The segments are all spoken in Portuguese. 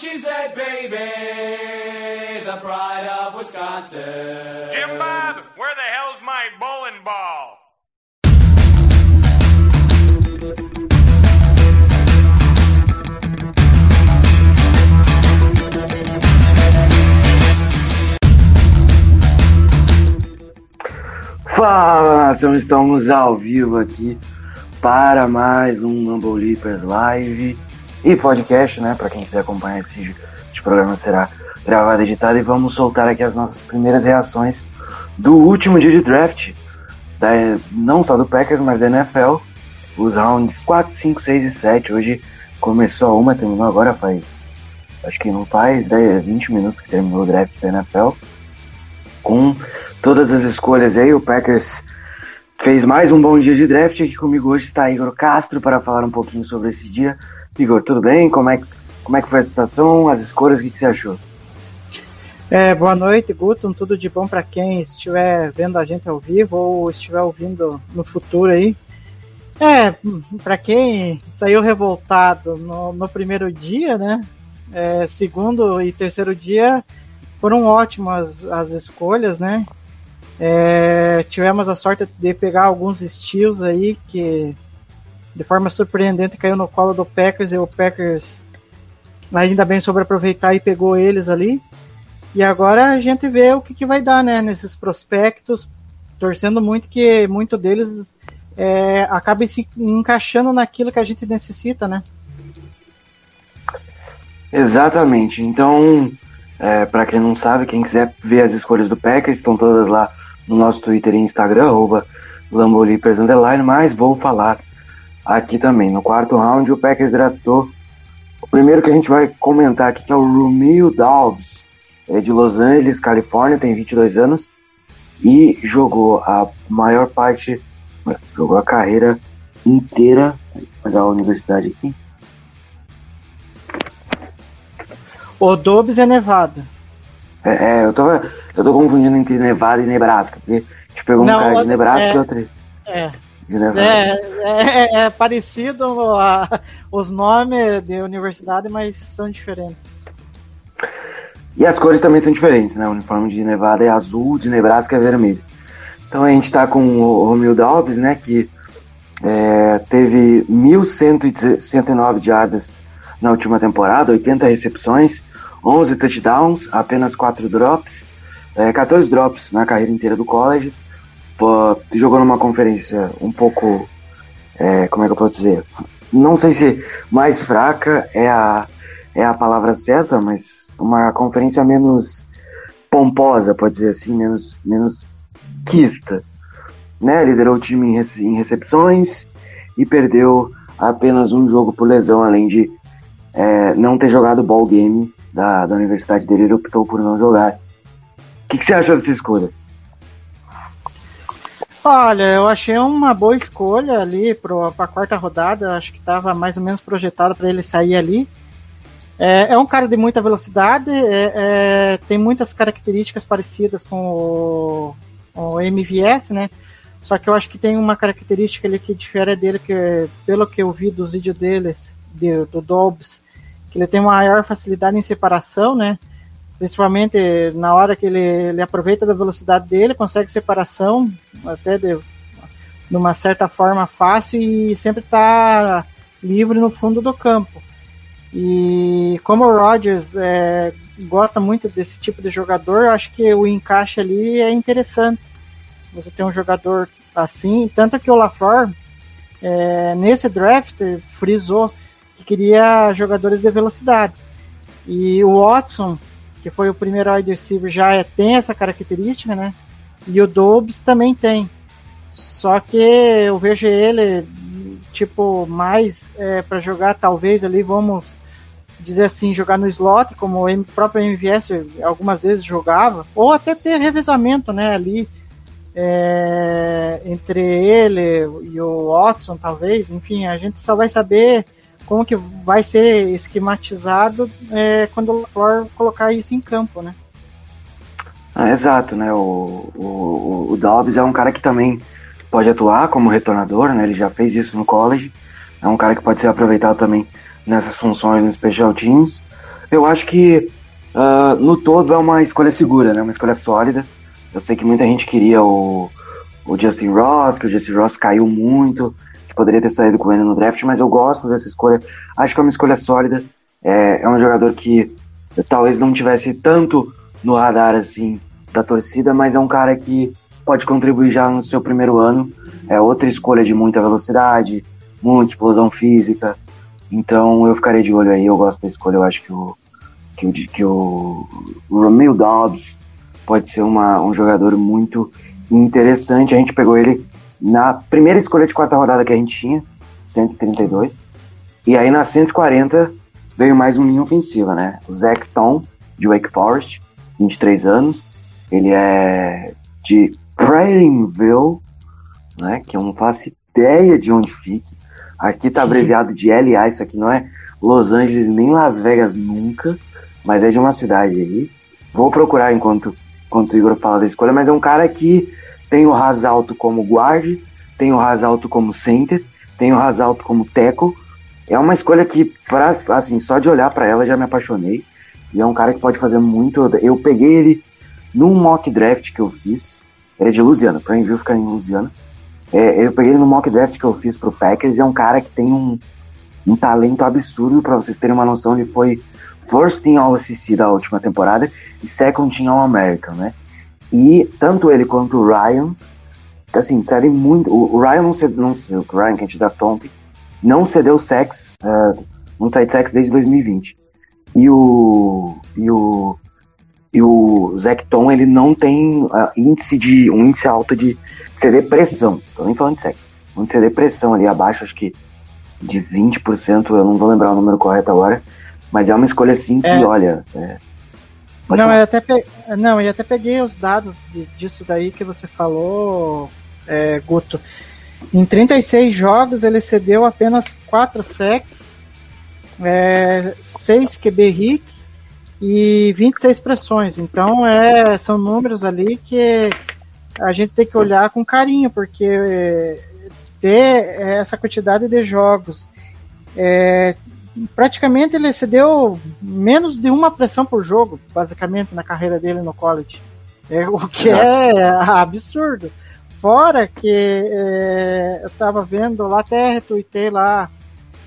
A cheesehead baby, the pride of Wisconsin. Jim Bob, where the hell's my bowling ball? Fala nação, estamos ao vivo aqui para mais um Numble Leapers Live e podcast, né? Para quem quiser acompanhar esse, esse programa será gravado editado e vamos soltar aqui as nossas primeiras reações do último dia de draft, da, não só do Packers, mas da NFL, os rounds 4, 5, 6 e 7. Hoje começou uma, terminou agora faz, acho que não faz 10, 20 minutos que terminou o draft da NFL, com todas as escolhas aí, o Packers fez mais um bom dia de draft. Aqui comigo hoje está Igor Castro para falar um pouquinho sobre esse dia. Igor, tudo bem? Como é, como é que foi a sensação, as escolhas, o que, que você achou? É, boa noite, Guton. Tudo de bom para quem estiver vendo a gente ao vivo ou estiver ouvindo no futuro aí. É, para quem saiu revoltado no, no primeiro dia, né? É, segundo e terceiro dia foram ótimas as escolhas, né? É, tivemos a sorte de pegar alguns estilos aí que de forma surpreendente caiu no colo do Packers e o Packers ainda bem soube aproveitar e pegou eles ali. E agora a gente vê o que, que vai dar, né, nesses prospectos, torcendo muito que muito deles é, acabe se encaixando naquilo que a gente necessita, né? Exatamente. Então, é, para quem não sabe, quem quiser ver as escolhas do Packers, estão todas lá no nosso Twitter e Instagram, arroba Lambolipers Underline, mas vou falar aqui também. No quarto round, o Packers draftou o primeiro que a gente vai comentar aqui, que é o Romeo. Ele é de Los Angeles, Califórnia, tem 22 anos e jogou a maior parte, jogou a carreira inteira, vou pegar a universidade aqui, O Dobbs é Nevada. É, é, eu, tô, eu tô confundindo entre Nevada e Nebraska, porque a gente pegou um Não, cara de Nebraska é- e outro É, de Nevada. é, é, é parecido a- os nomes de universidade, mas são diferentes. E as cores também são diferentes, né? O uniforme de Nevada é azul, de Nebraska é vermelho. Então a gente tá com o Romeo Dobbs, né? Que é, teve 1.119 jardas na última temporada, 80 recepções, 11 touchdowns, apenas 4 drops, é, 14 drops na carreira inteira do college. Jogou numa conferência um pouco, é, como é que eu posso dizer? Não sei se mais fraca é a, é a palavra certa, mas uma conferência menos pomposa, pode dizer assim, menos, menos quista. Né? Liderou o time em, rece- em recepções e perdeu apenas um jogo por lesão, além de é, não ter jogado ball game da, da universidade dele, ele optou por não jogar. O que, que você achou dessa escolha? Olha, eu achei uma boa escolha ali para a quarta rodada. Acho que estava mais ou menos projetado para ele sair ali. É, é um cara de muita velocidade, é- é, tem muitas características parecidas com o, o MVS, né? Só que eu acho que tem uma característica ali que difere dele, que pelo que eu vi dos vídeos deles, de- do Dobbs, que ele tem uma maior facilidade em separação, né? Principalmente na hora que ele, ele aproveita da velocidade dele, consegue separação, até de, de uma certa forma fácil e sempre está livre no fundo do campo. E como o Rodgers é, gosta muito desse tipo de jogador, acho que o encaixe ali é interessante. Você tem um jogador assim, tanto que o LaFleur é, nesse draft frisou que queria jogadores de velocidade. E o Watson, que foi o primeiro wide receiver, já é, tem essa característica, né? E o Dobbs também tem. Só que eu vejo ele, tipo, mais é, para jogar, talvez ali, vamos dizer assim, jogar no slot, como o próprio MVS algumas vezes jogava, ou até ter revezamento, né, ali é, entre ele e o Watson, talvez. Enfim, a gente só vai saber como que vai ser esquematizado é, quando for colocar isso em campo, né? Ah, exato, né? O, o, o Dobbs é um cara que também pode atuar como retornador, né? Ele já fez isso no college. É um cara que pode ser aproveitado também nessas funções no Special Teams. Eu acho que uh, no todo é uma escolha segura, né? Uma escolha sólida. Eu sei que muita gente queria o, o Justin Ross, que o Justin Ross caiu muito, poderia ter saído com ele no draft, mas eu gosto dessa escolha. Acho que é uma escolha sólida. É, é um jogador que talvez não tivesse tanto no radar assim da torcida, mas é um cara que pode contribuir já no seu primeiro ano. É outra escolha de muita velocidade, muita explosão física. Então eu ficarei de olho aí, eu gosto da escolha, eu acho que o que o, que o Romeo Dobbs pode ser uma, um jogador muito interessante. A gente pegou ele na primeira escolha de quarta rodada que a gente tinha, 132. E aí na 140 veio mais um linha ofensiva, né? O Zach Tom, de Wake Forest, 23 anos. Ele é de Prairieville, né? Que eu não faço ideia de onde fique. Aqui tá abreviado de LA, isso aqui não é Los Angeles nem Las Vegas nunca, mas é de uma cidade aí. Vou procurar enquanto, enquanto o Igor fala da escolha, mas é um cara que tem o Ras Alto como guard, tem o Ras Alto como center, tem o Ras Alto como tackle. É uma escolha que, pra, assim, só de olhar para ela já me apaixonei. E é um cara que pode fazer muito. Eu peguei ele num mock draft que eu fiz. Ele é de Louisiana, Prineville fica em Louisiana. É, eu peguei ele no mock draft que eu fiz pro Packers e é um cara que tem um, um talento absurdo, para vocês terem uma noção, ele foi first team All-SEC da última temporada e second team All-American, né? E tanto ele quanto o Ryan, assim, cedem muito. O Ryan não cedeu, não, o Ryan, que a gente dá Tomp, não cedeu sex, uh, não sai de sex desde 2020. E o. E o. E o Zach Tom, ele não tem uh, índice de. um índice alto de ceder pressão. Tô nem falando de sex. Um índice de pressão ali abaixo, acho que de 20%, eu não vou lembrar o número correto agora. Mas é uma escolha assim que, é. olha. É, não, eu até pe... não, eu até peguei os dados de, disso daí que você falou, é, Guto. Em 36 jogos ele cedeu apenas 4 sacks, é, 6 QB hits e 26 pressões. Então é, são números ali que a gente tem que olhar com carinho, porque ter essa quantidade de jogos é, praticamente ele cedeu menos de uma pressão por jogo, basicamente, na carreira dele no college. É, o que é absurdo. Fora que é, eu estava vendo lá, até retuitei lá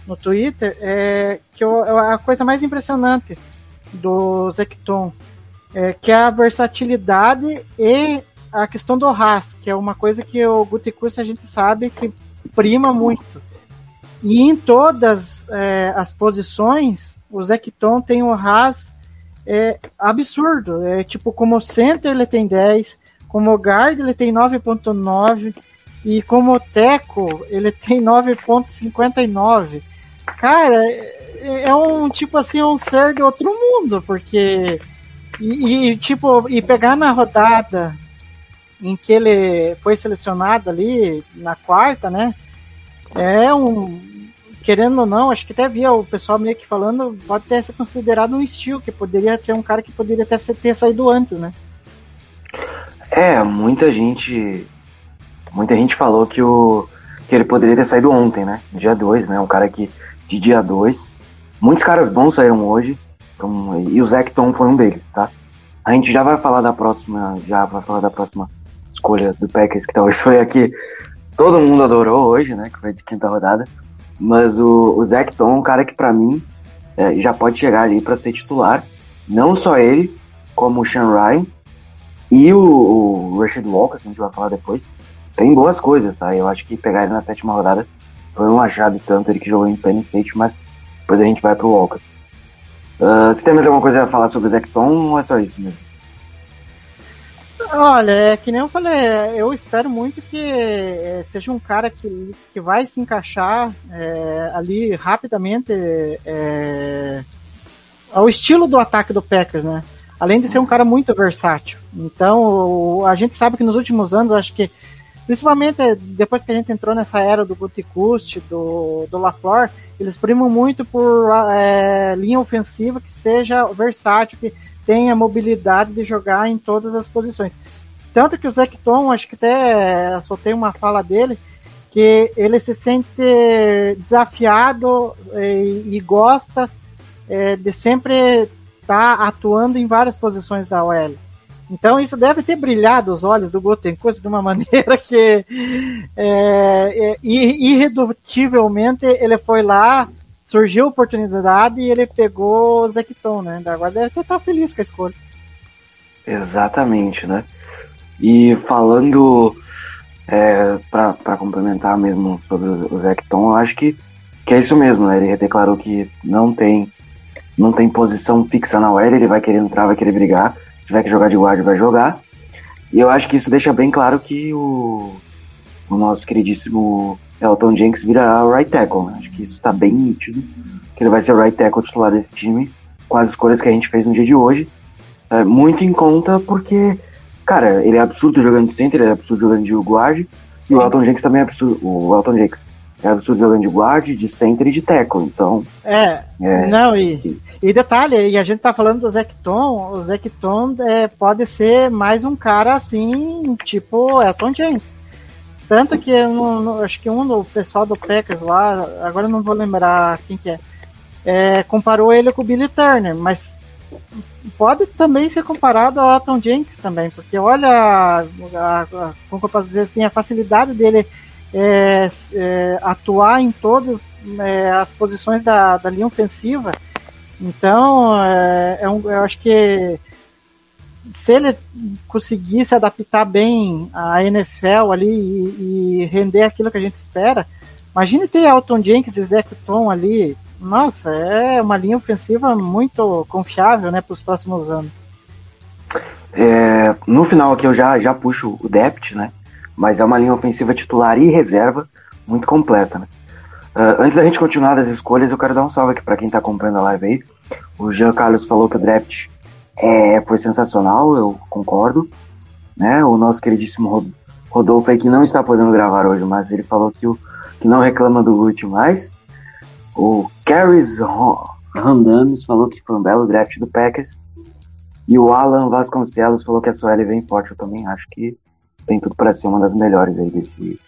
no Twitter, é, que eu, a coisa mais impressionante do Zecton é que é a versatilidade e a questão do RAS, que é uma coisa que o Guticurso a gente sabe que prima muito. E em todas é, as posições, o Zecton tem um RAS é, absurdo. É, tipo, como center ele tem 10, como guard ele tem 9.9 e como teco ele tem 9.59. Cara, é, é um tipo assim, um ser de outro mundo, porque e, e, tipo, e pegar na rodada em que ele foi selecionado ali na quarta, né? É um querendo ou não, acho que até via o pessoal meio que falando, pode ter sido considerado um estilo, que poderia ser um cara que poderia até ter saído antes, né? É, muita gente. Muita gente falou que, o, que ele poderia ter saído ontem, né? Dia 2, né? Um cara que de dia 2. Muitos caras bons saíram hoje. Então, e o Zecton foi um deles, tá? A gente já vai falar da próxima. Já vai falar da próxima escolha do Packers, que talvez foi aqui. Todo mundo adorou hoje, né? Que foi de quinta rodada. Mas o, o Zach Tom é um cara que, para mim, é, já pode chegar ali para ser titular. Não só ele, como o Sean Ryan e o, o Rashid Walker, que a gente vai falar depois. Tem boas coisas, tá? Eu acho que pegar ele na sétima rodada foi um achado tanto, ele que jogou em Penn State, mas depois a gente vai pro Walker. Uh, você tem mais alguma coisa a falar sobre o Zach Tom ou é só isso mesmo? Olha, é que nem eu falei, eu espero muito que é, seja um cara que, que vai se encaixar é, ali rapidamente é, ao estilo do ataque do Packers, né? Além de ser um cara muito versátil. Então, a gente sabe que nos últimos anos, acho que, principalmente depois que a gente entrou nessa era do Guticust, do, do LaFleur, eles primam muito por é, linha ofensiva que seja versátil, que tenha mobilidade de jogar em todas as posições. Tanto que o Zecton, acho que até soltei uma fala dele, que ele se sente desafiado e, e gosta é, de sempre estar tá atuando em várias posições da OL. Então isso deve ter brilhado os olhos do Gutencourt de uma maneira que é, é, irredutivelmente ele foi lá, surgiu a oportunidade e ele pegou o Zecton, né? Agora deve ter estar feliz com a escolha. Exatamente, né? E falando é, para complementar mesmo sobre o Zecton, eu acho que, que é isso mesmo, né? Ele declarou que não tem não tem posição fixa na OL, ele vai querer entrar, vai querer brigar. Se tiver que jogar de guarda, vai jogar. E eu acho que isso deixa bem claro que o, o nosso queridíssimo Elton Jenks vira right tackle. Né? Acho que isso está bem nítido, que ele vai ser o right tackle titular desse time, com as escolhas que a gente fez no dia de hoje. É, muito em conta porque, cara, ele é absurdo jogando de center, ele é absurdo jogando de guard, e o Elton Jenks também é absurdo. O Elton Jenks é absurdo jogando de guard, de center e de tackle, então... É, é não, e, e detalhe, e a gente tá falando do Zecton, o Zecton é, pode ser mais um cara assim, tipo Elton James. Tanto que no, no, acho que um do pessoal do Packers lá, agora não vou lembrar quem que é, é, comparou ele com o Billy Turner, mas pode também ser comparado ao Elton Jenks também, porque olha, a, a, como eu posso dizer assim, a facilidade dele é, é, atuar em todas é, as posições da, da linha ofensiva. Então, é, é, um, eu acho que se ele conseguir se adaptar bem à NFL ali e, e render aquilo que a gente espera, imagine ter Elton Jenkins e Zach Tom ali. Nossa, é uma linha ofensiva muito confiável né, para os próximos anos. É, no final aqui eu já, já puxo o depth, né? mas é uma linha ofensiva titular e reserva muito completa. Né? Uh, antes da gente continuar das escolhas, eu quero dar um salve aqui para quem está acompanhando a live aí. O Jean Carlos falou que o draft é, foi sensacional, eu concordo. Né? O nosso queridíssimo Rodolfo aí que não está podendo gravar hoje, mas ele falou que, o, que não reclama do Gucci mais. O Caris Randames falou que foi um belo draft do Packers. E o Alan Vasconcelos falou que a Sueli vem forte. Eu também acho que tem tudo para ser uma das melhores aí desse,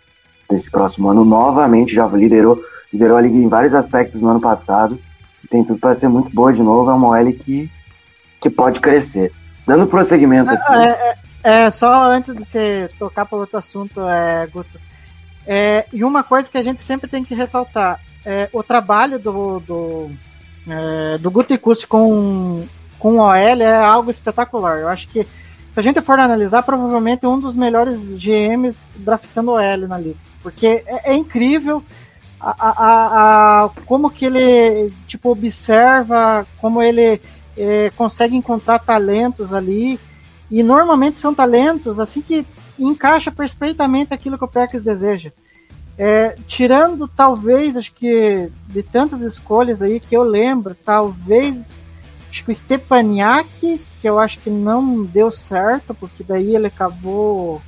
desse próximo ano. Novamente já liderou, liderou a liga em vários aspectos no ano passado. Tem tudo para ser muito boa de novo. É uma OL que, que pode crescer. Dando prosseguimento aqui. É, é, é, só antes de você tocar para outro assunto, é, Guto. É, e uma coisa que a gente sempre tem que ressaltar: é, o trabalho do, do, é, do Guto e Custi com, com o OL é algo espetacular. Eu acho que se a gente for analisar, provavelmente um dos melhores GMs draftando o L na liga. Porque é, é incrível a, a, a, como que ele tipo, observa, como ele é, consegue encontrar talentos ali. E normalmente são talentos assim que encaixa perfeitamente aquilo que o Packers deseja. É, tirando talvez, acho que de tantas escolhas aí que eu lembro, talvez acho que o Stepaniak, que eu acho que não deu certo, porque daí ele acabou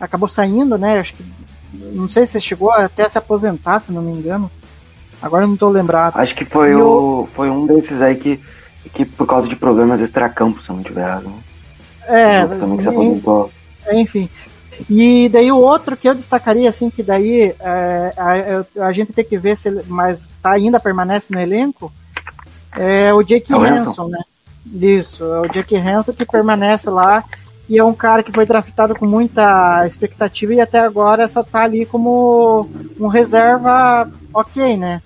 acabou saindo, né? Acho que não sei se chegou até se aposentar, se não me engano. Agora não estou lembrado. Acho que foi, o, foi um desses aí que, que por causa de problemas extracampo, se não tiver errado. É, também que se aposentou. Enfim. E daí o outro que eu destacaria, assim, que daí é, a, a, gente tem que ver se ele mas tá, ainda permanece no elenco, é o Jake é Hanson, né? Isso, é o Jake Hanson que permanece lá e é um cara que foi draftado com muita expectativa e até agora só tá ali como um reserva ok, né?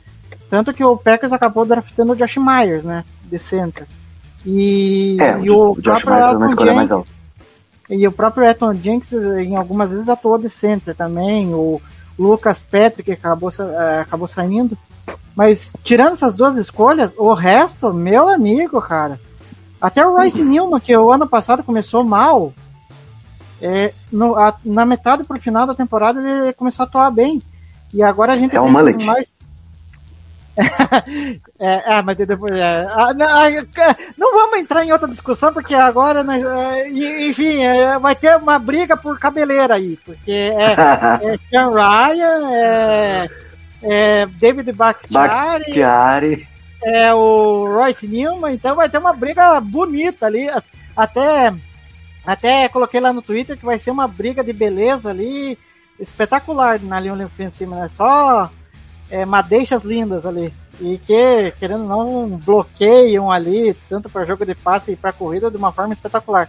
Tanto que o Packers acabou draftando o Josh Myers, né? De center. E, é, e o, o Josh é escolha mais alta. E o próprio Eton Jenks em algumas vezes atuou de center também. O Lucas Patrick acabou, é, acabou saindo. Mas tirando essas duas escolhas, o resto, meu amigo, cara. Até o Royce uhum. Newman, que o ano passado começou mal, é, no, a, na metade pro final da temporada ele começou a atuar bem. E agora a gente É um mais. é, é, mas depois. É, ah, não, ah, não vamos entrar em outra discussão, porque agora, nós, é, enfim, é, vai ter uma briga por cabeleira aí, porque é, é Sean Ryan, é, é David Bakhtiari, Bakhtiari. é o Royce Newman, então vai ter uma briga bonita ali. Até, até coloquei lá no Twitter que vai ser uma briga de beleza ali, espetacular na linha ofensiva, né? Só é, madeixas lindas ali. E que, querendo ou não, bloqueiam ali, tanto para jogo de passe e para corrida, de uma forma espetacular.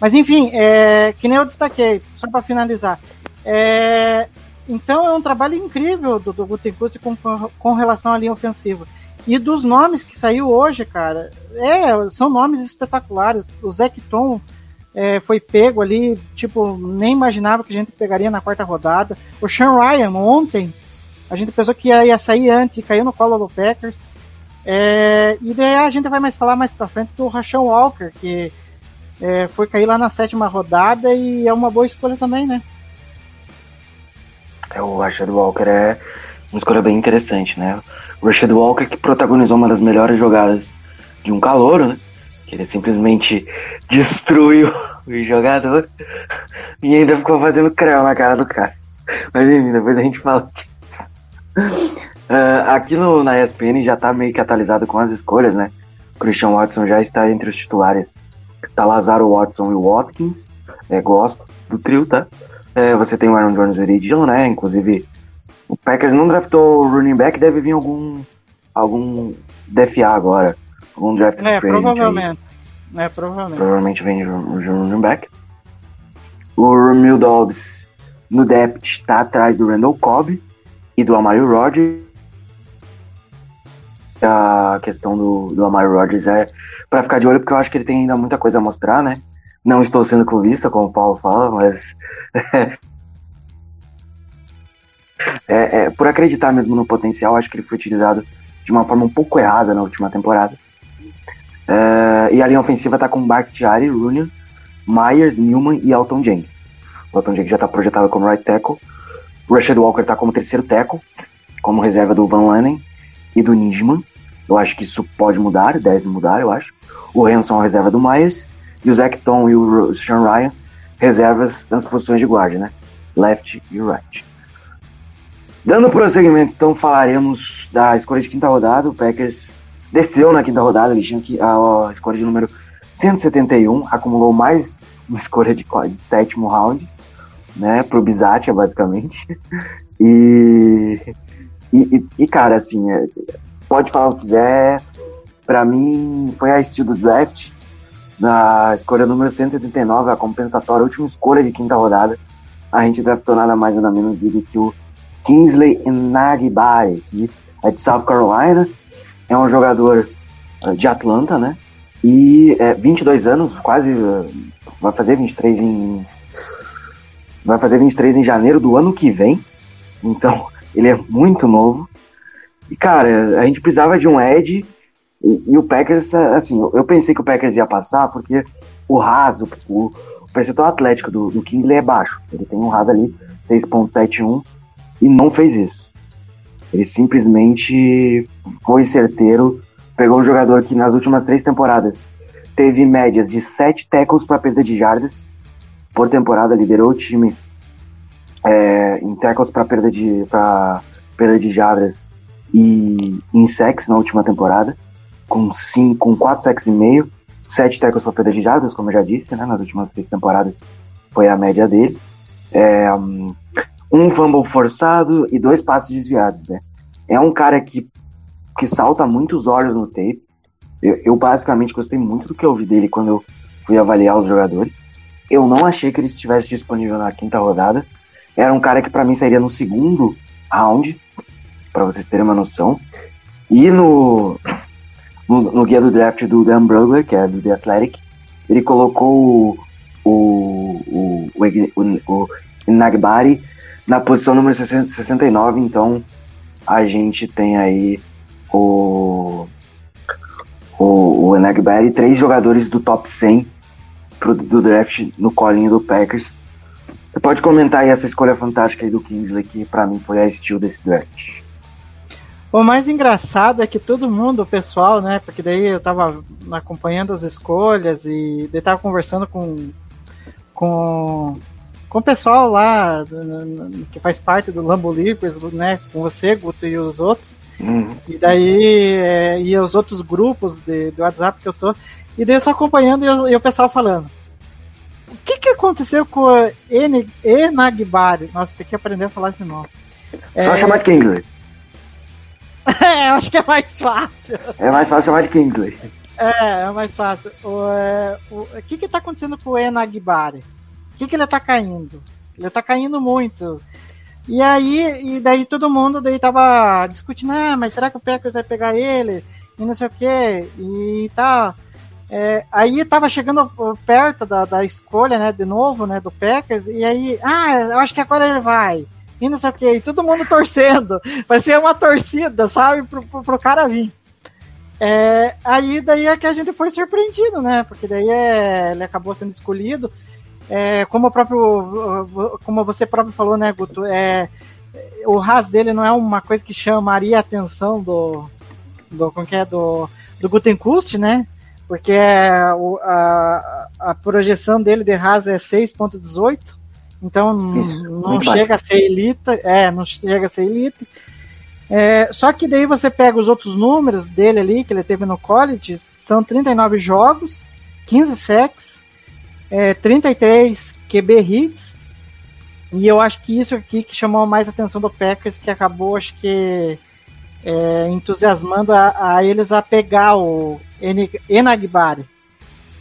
Mas enfim, é, que nem eu destaquei, só para finalizar. É, então é um trabalho incrível do, do Gutenkust com, com relação à linha ofensiva. E dos nomes que saiu hoje, cara, é, são nomes espetaculares. O Zecton é, foi pego ali, tipo, nem imaginava que a gente pegaria na quarta rodada. O Sean Ryan, ontem, a gente pensou que ia, sair antes e caiu no colo do Packers. É, e daí a gente vai mais falar mais pra frente do Rashawn Walker, que é, foi cair lá na sétima rodada e é uma boa escolha também, né? É, o Rashad Walker é uma escolha bem interessante, né? O Rashad Walker que protagonizou uma das melhores jogadas de um calouro, né? Que ele simplesmente destruiu o jogador e ainda ficou fazendo creu na cara do cara. Mas enfim, depois a gente fala disso. Uh, aqui no, na ESPN já tá meio que atualizado com as escolhas, né? O Christian Watson já está entre os titulares. Tá Lazaro, Watson e Watkins. É, gosto do trio, tá? É, você tem o Aaron Jones e o Dillon, né? Inclusive, o Packers não draftou o running back, deve vir algum algum DFA agora. Algum draft É, agent aí. provavelmente. É, provavelmente. Provavelmente vem de running back. O Romeo Dobbs no depth está atrás do Randall Cobb e do Amari Rodgers. A questão do, do Amari Rodgers é para ficar de olho, porque eu acho que ele tem ainda muita coisa a mostrar, né? Não estou sendo clubista, como o Paulo fala, mas. é, é, por acreditar mesmo no potencial, acho que ele foi utilizado de uma forma um pouco errada na última temporada. É, e a linha ofensiva tá com Bakhtiari, Rooney, Myers, Newman e Elton Jenkins. O Elton Jenkins já tá projetado como right tackle. O Rashad Walker tá como terceiro tackle, como reserva do Van Lanen e do Nijman. Eu acho que isso pode mudar, deve mudar, eu acho. O Hanson é reserva do Myers. E o Zecton e o Sean Ryan, reservas nas posições de guarda, né? Left e right. Dando prosseguimento, então falaremos da escolha de quinta rodada. O Packers desceu na quinta rodada, eles tinham que, a, a escolha de número 171, acumulou mais uma escolha de, de sétimo round, né? Pro Bizatia, basicamente. E, e, e- cara, assim, é, pode falar o que quiser. Pra mim, foi a estilo do draft. Na escolha número 179, a compensatória, a última escolha de quinta rodada. A gente draftou nada mais nada menos do que o Kingsley Enagbare, que é de South Carolina. É um jogador eh, de Atlanta, né? E é 22 anos, quase. eh, Vai fazer 23 em. Vai fazer 23 em janeiro do ano que vem. Então, ele é muito novo. E, cara, a gente precisava de um Ed. E, e o Packers, assim, eu pensei que o Packers ia passar porque o raso, o, o percentual atlético do, do Kingsley é baixo. Ele tem um raso ali 6.71 e não fez isso. Ele simplesmente foi certeiro, pegou um jogador que nas últimas três temporadas teve médias de 7 tackles para perda de jardas por temporada, liderou o time é, em tackles para perda de pra perda de jardas e em sacks na última temporada, com cinco, com 4 sacks e meio, 7 tackles para perda de jardas, como eu já disse, né, nas últimas três temporadas foi a média dele. É, um fumble forçado e dois passes desviados, né? É um cara que, que salta muitos olhos no tape. Eu, eu basicamente gostei muito do que eu vi dele quando eu fui avaliar os jogadores. Eu não achei que ele estivesse disponível na quinta rodada. Era um cara que para mim sairia no segundo round, para vocês terem uma noção. E no, no, no guia do draft do Dan Brugler, que é do The Athletic, ele colocou o, o, o, o, o Nagbari na posição número 60 69, então a gente tem aí o o, o Enagbari, três jogadores do top 100 pro, do draft no colinho do Packers. Você pode comentar aí essa escolha fantástica aí do Kingsley, que pra mim foi a estilo desse draft. O mais engraçado é que todo mundo, o pessoal, né? Porque daí eu tava acompanhando as escolhas e daí tava conversando com com, com o pessoal lá que faz parte do Lambo Leapers, né? Com você, Guto, e os outros. Uhum. E daí, é, e os outros grupos de, do WhatsApp que eu tô. E daí eu só acompanhando e, eu- e o pessoal falando. O que que aconteceu com o Ene- Enagbari? Nossa, tem que aprender a falar esse nome. Só chamar de Kingsley. É, eu acho que é mais fácil. É mais fácil chamar de Kingsley. É, é mais fácil. O, é, o, o que que tá acontecendo com o Enagbari? O que que ele tá caindo? Ele tá caindo muito. E aí, e daí todo mundo daí tava discutindo, ah, mas será que o Packers vai pegar ele? E não sei o que. E tá. É, aí tava chegando perto da, da escolha, né, de novo, né, do Packers, e aí, ah, eu acho que agora ele vai. E não sei o que, e todo mundo torcendo. Parecia uma torcida, sabe, pro, pro, pro cara vir. É, aí daí é que a gente foi surpreendido, né? Porque daí é, ele acabou sendo escolhido. É, como o próprio, como você próprio falou, né, Guto? É, o ras dele não é uma coisa que chamaria a atenção do, do como que é do, do Gutenkust, né? Porque é, o- a, a projeção dele de ras é 6.18, então Isso, não chega a ser elite, é, não chega a ser elite. É, só que daí você pega os outros números dele ali, que ele teve no college, são 39 jogos, 15 sacks, é, 33 QB hits, e eu acho que isso aqui que chamou mais a atenção do Packers, que acabou, acho que, é, entusiasmando a, a eles a pegar o Enagbari,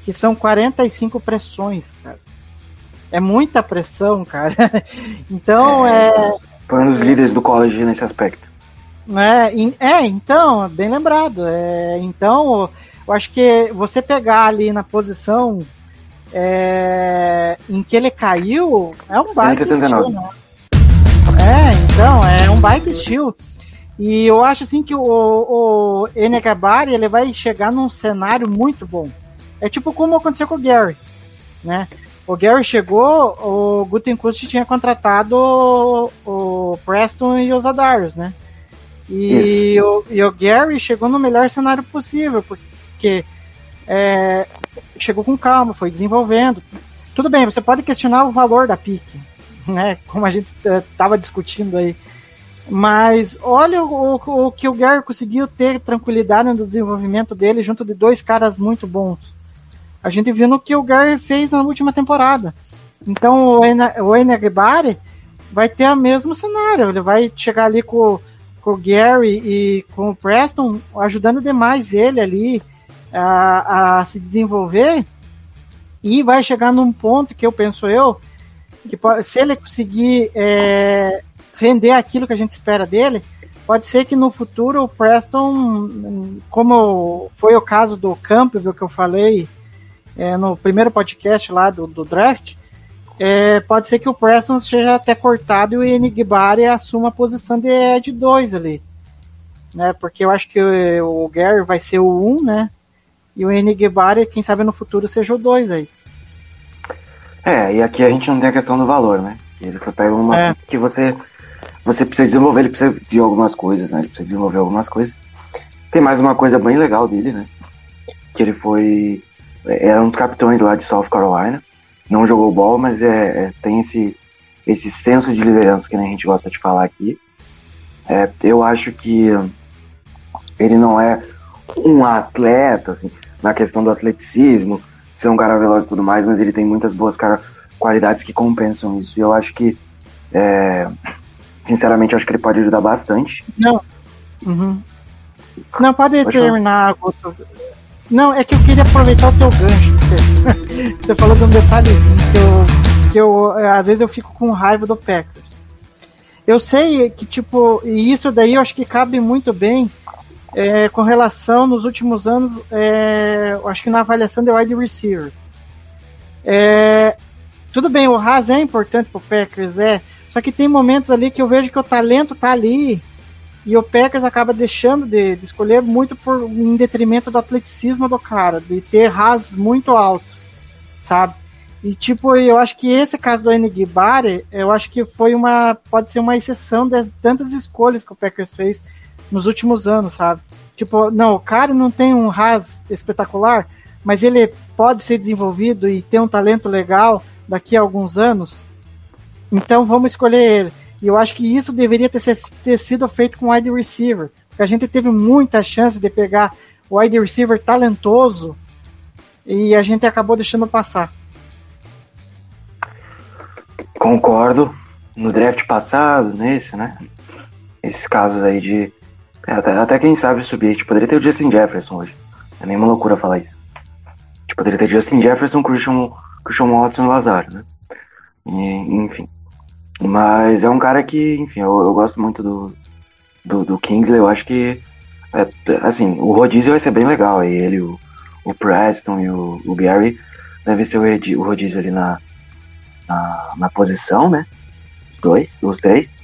que são 45 pressões, cara. É muita pressão, cara. Então, é Foi um dos líderes do college nesse aspecto. in- É, então, bem lembrado. É, então, eu acho que você pegar ali na posição é, em que ele caiu é um baita 179. estilo, né? É, então, é um baita estilo. E eu acho assim que o, o Enegabari ele vai chegar num cenário muito bom. É tipo como aconteceu com o Gary, né? O Gary chegou, o Gutenkust tinha contratado o, o Preston e os Adarius, né? E o, e o Gary chegou no melhor cenário possível, porque é, chegou com calma, foi desenvolvendo. Tudo bem, você pode questionar o valor da pique, né? Como a gente estava discutindo aí. Mas olha o, o, o que o Gary conseguiu ter tranquilidade no desenvolvimento dele junto de dois caras muito bons. A gente viu no que o Gary fez na última temporada. Então o, Ena, o Enagbari vai ter o mesmo cenário. Ele vai chegar ali com, com o Gary e com o Preston, ajudando demais ele ali a, a se desenvolver. E vai chegar num ponto que eu penso eu, que se ele conseguir é, render aquilo que a gente espera dele, pode ser que no futuro o Preston, como foi o caso do Campbell que eu falei é, no primeiro podcast lá do, do draft, é, pode ser que o Preston seja até cortado e o Enigbari assuma a posição de Ed 2 ali. Né, porque eu acho que o, o Gary vai ser o 1, né? E o Enigbari, quem sabe no futuro seja o 2 aí. É, e aqui a gente não tem a questão do valor, né? Ele foi pego numa É. que você, você precisa desenvolver, ele precisa de algumas coisas, né? Ele precisa desenvolver algumas coisas. Tem mais uma coisa bem legal dele, né? Que ele foi. Era um dos capitães lá de South Carolina. Não jogou bola, mas é, é- tem esse, esse senso de liderança que nem a gente gosta de falar aqui. É, eu acho que ele não é um atleta, assim, na questão do atleticismo, ser um cara veloz e tudo mais, mas ele tem muitas boas cara, qualidades que compensam isso. E eu acho que, é, sinceramente, acho que ele pode ajudar bastante. Não. Uhum. Não, pode, Pode terminar, Guto. Não, é que eu queria aproveitar o teu gancho. Você, falou de um detalhezinho que eu, que eu, é, às vezes eu fico com raiva do Packers. Eu sei que, tipo, e isso daí eu acho que cabe muito bem é, com relação nos últimos anos, é, acho que na avaliação de wide receiver. É, tudo bem, o Haas é importante pro Packers, é. Só que tem momentos ali que eu vejo que o talento tá ali e o Packers acaba deixando de, de escolher muito por em detrimento do atleticismo do cara, de ter Haas muito alto, sabe? E tipo, eu acho que esse caso do Enigibari, eu acho que foi uma. pode ser uma exceção de tantas escolhas que o Packers fez nos últimos anos, sabe? Tipo, não, o cara não tem um ras espetacular, mas ele pode ser desenvolvido e ter um talento legal daqui a alguns anos. Então vamos escolher ele. E eu acho que isso deveria ter, ser- ter sido feito com wide receiver. Porque a gente teve muita chance de pegar o wide receiver talentoso e a gente acabou deixando passar. Concordo. No draft passado, nesse, né? Esses casos aí de. é, Até, até quem sabe subir. A gente poderia ter o Justin Jefferson hoje. É nenhuma loucura falar isso. A gente poderia ter Justin Jefferson, Christian, Christian Watson e Lazaro, né? E, enfim. Mas é um cara que, enfim, eu, eu gosto muito do, do, do Kingsley. Eu acho que, é, assim, o rodízio vai ser bem legal. aí ele, o, o Preston e o, o Gary deve ser o, o rodízio ali na, na, na posição, né? Os dois, os três.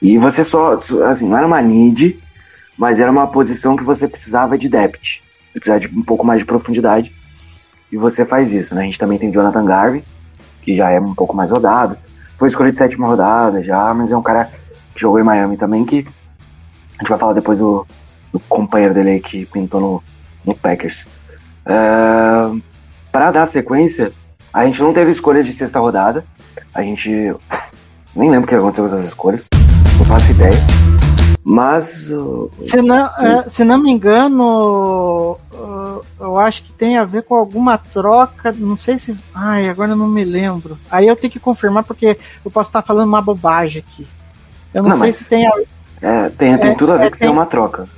E você só, só- assim, não era uma need, mas era uma posição que você precisava de depth. Você precisava de um pouco mais de profundidade. E você faz isso, né? A gente também tem Jonathan Garvey, que já é um pouco mais rodado. Foi escolhido de sétima rodada já, mas é um cara que jogou em Miami também, que a gente vai falar depois do, do companheiro dele aí que pintou no, no Packers. É, para dar sequência, a gente não teve escolhas de sexta rodada. A gente nem lembro o que aconteceu com essas escolhas. Não faço ideia. Mas uh, Se não, é, se não me engano, eu acho que tem a ver com alguma troca. Não sei se. Ai, agora eu não me lembro. Aí eu tenho que confirmar porque eu posso estar falando uma bobagem aqui. Eu não, Não, sei mas- se tem a é, tem, tem É, tudo a ver é, com ser tem- uma troca.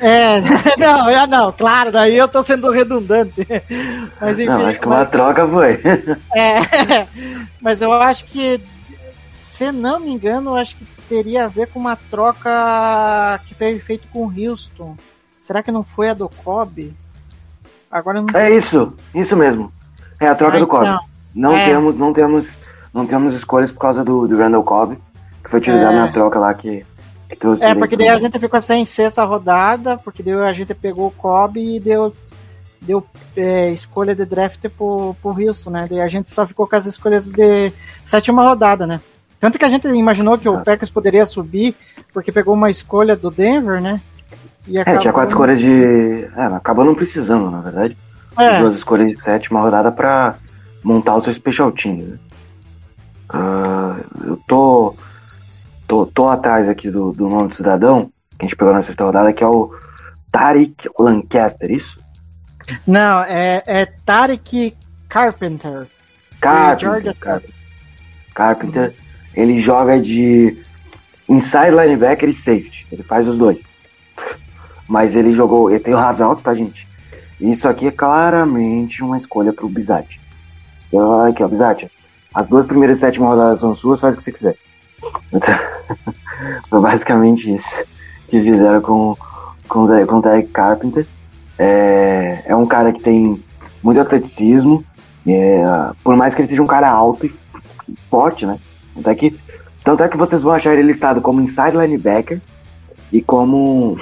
É, não, é, não, claro, daí eu tô sendo redundante. Mas enfim. não, acho que mas- uma troca foi. É, mas eu acho que, se não me engano, eu acho que teria a ver com uma troca que foi feita com o Houston. Será que não foi a do Kobe? Agora não é isso, isso mesmo. É a troca Ah, do Cobb. então. Não É. temos, não temos, não temos escolhas por causa do, do Randall Cobb, que foi utilizado É. na troca lá que, que trouxe. É, porque daí a gente ficou sem sexta rodada, porque daí a gente pegou o Kobe e deu, deu é, escolha de draft pro, pro Houston, né? Daí a gente só ficou com as escolhas de sétima rodada, né? Tanto que a gente imaginou que o Ah. Packers poderia subir, porque pegou uma escolha do Denver, né? E É, tinha acabou- quatro escolhas de. É, acabou não precisando, na verdade. É. Duas escolhas de sétima rodada pra montar o seu special team. Né? Ah, eu tô, tô. tô atrás aqui do, do nome do cidadão, que a gente pegou na sexta rodada, que é o Tariq Lancaster, isso? Não, é, é Tarek Carpenter. Carpenter. Carpenter. Carpenter, ele joga de inside linebacker e safety. Ele faz os dois. Mas ele jogou. Ele tem o alto, tá, gente? Isso aqui é claramente uma escolha pro Bizatti. Eu aqui, ó, Bizatti. As duas primeiras e rodadas são suas, faz o que você quiser. Então, foi basicamente isso que fizeram com, com, com o Derek Carpenter. É, é um cara que tem muito atleticismo. É, por mais que ele seja um cara alto e forte, né? Tanto é que, tanto é que vocês vão achar ele listado como inside linebacker e como,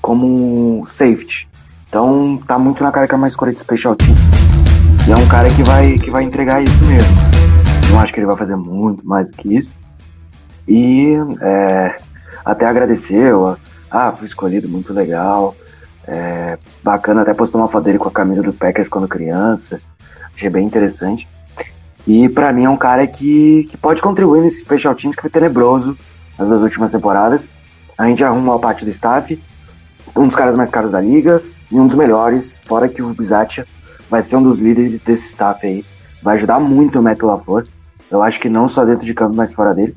como safety. Então tá muito na cara que é uma escolha de special teams. E é um cara que vai, que vai entregar isso mesmo. Não acho que ele vai fazer muito mais do que isso. E é, até agradeceu. Ah, fui escolhido, muito legal. É, bacana, até postou uma foto dele com a camisa do Packers quando criança. Achei bem interessante. E pra mim é um cara que, que pode contribuir nesse special teams que foi tenebroso nas duas últimas temporadas. A gente arruma uma parte do staff, um dos caras mais caros da liga e um dos melhores, fora que o Bizatia vai ser um dos líderes desse staff aí. Vai ajudar muito o Matt LaFleur. Eu acho que não só dentro de campo, mas fora dele.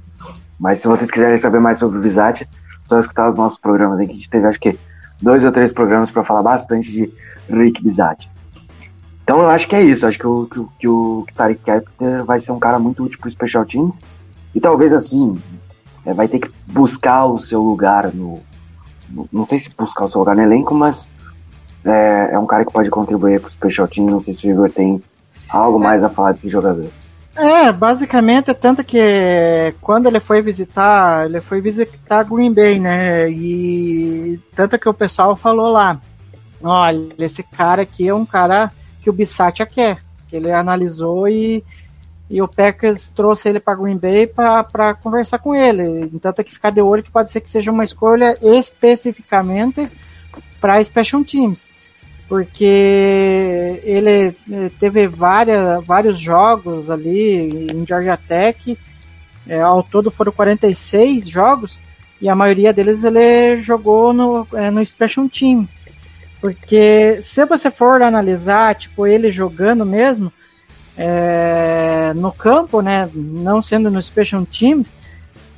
Mas se vocês quiserem saber mais sobre o Bizatia, só escutar os nossos programas aí, que a gente teve acho que dois ou três programas para falar bastante de Rick Bizatia. Então eu acho que é isso. Acho que o, que, que o Tariq Carpenter vai ser um cara muito útil pro Special Teams. E talvez assim, é, vai ter que buscar o seu lugar no- Não sei se buscar o seu lugar no elenco, mas é, é um cara que pode contribuir pro Special Teams. Não sei se o Igor tem algo mais a falar desse jogador. É, basicamente, tanto que quando ele foi visitar, ele foi visitar Green Bay, né? E tanto que o pessoal falou lá, olha, esse cara aqui é um cara que o Bissatia quer. que ele analisou e, e o Packers trouxe ele para Green Bay para conversar com ele. Então tem que ficar de olho que pode ser que seja uma escolha especificamente para Special Teams. Porque ele eh, teve várias, vários jogos ali em Georgia Tech, é, ao todo foram 46 jogos, e a maioria deles ele jogou no, é, no Special Team. Porque se você for analisar, tipo, ele jogando mesmo, é, no campo, né, não sendo no Special Teams,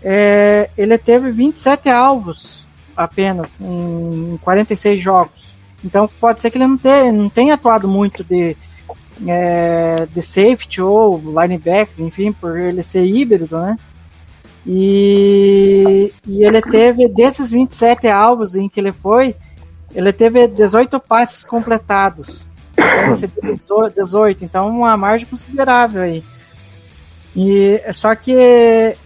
é, ele teve 27 alvos apenas em 46 jogos. Então pode ser que ele não, tenha, não tenha atuado muito de, é, de safety ou linebacker, enfim, por ele ser híbrido, né? E, e ele teve, desses 27 alvos em que ele foi, ele teve 18 passes completados. Ele 18, então uma margem considerável aí. E, só que,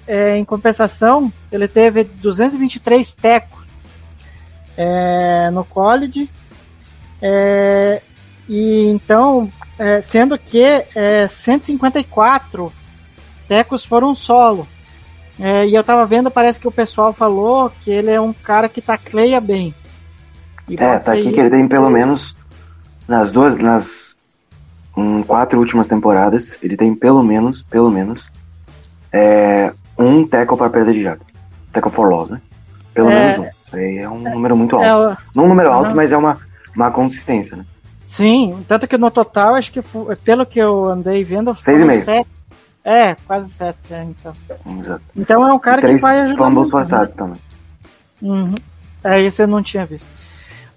é, em compensação, ele teve 223 tecos é, no college. É, e então, é, sendo que 154 é, tecos foram solo. É, e eu tava vendo, parece que o pessoal falou que ele é um cara que tacleia bem. E é, tá aqui que ele tem pelo menos nas duas, nas um, quatro últimas temporadas, ele tem pelo menos, pelo menos, é, um tackle para perda de jardas. Tackle for loss, né? Pelo é, menos um. É um número muito é alto. Não um número alto, mas é uma, uma consistência, né? Sim, tanto que no total, acho que pelo que eu andei vendo, seis e meio. Sete, é, quase sete, é, então. Exato. Então é um cara que vai ajudar. Fumbles passados né? também. Uhum. É, esse eu não tinha visto.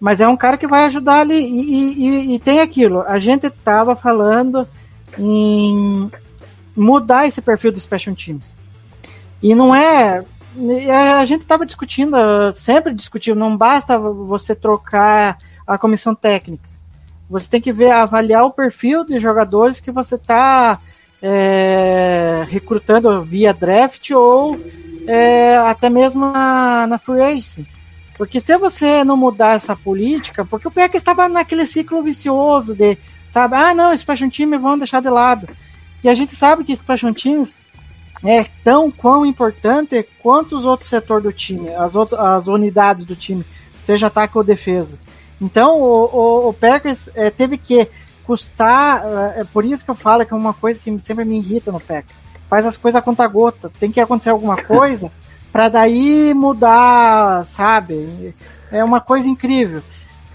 Mas é um cara que vai ajudar ali. E, e, e tem aquilo, a gente tava falando em mudar esse perfil do Special Teams. E não é. A gente estava discutindo, sempre discutiu, não basta você trocar a comissão técnica. Você tem que ver, avaliar o perfil de jogadores que você está é, recrutando via draft ou é, até mesmo na, na free agency. Porque se você não mudar essa política, porque o PEC estava naquele ciclo vicioso de, sabe, ah não, Special Teams vão deixar de lado. E a gente sabe que Special Teams é tão quão importante quanto os outros setores do time, as, outras, as unidades do time, seja ataque ou defesa. Então o, o, o Packers é, teve que custar, é, é por isso que eu falo que é uma coisa que sempre me irrita no Packers. Faz as coisas a conta gota. Tem que acontecer alguma coisa para daí mudar, sabe? É uma coisa incrível.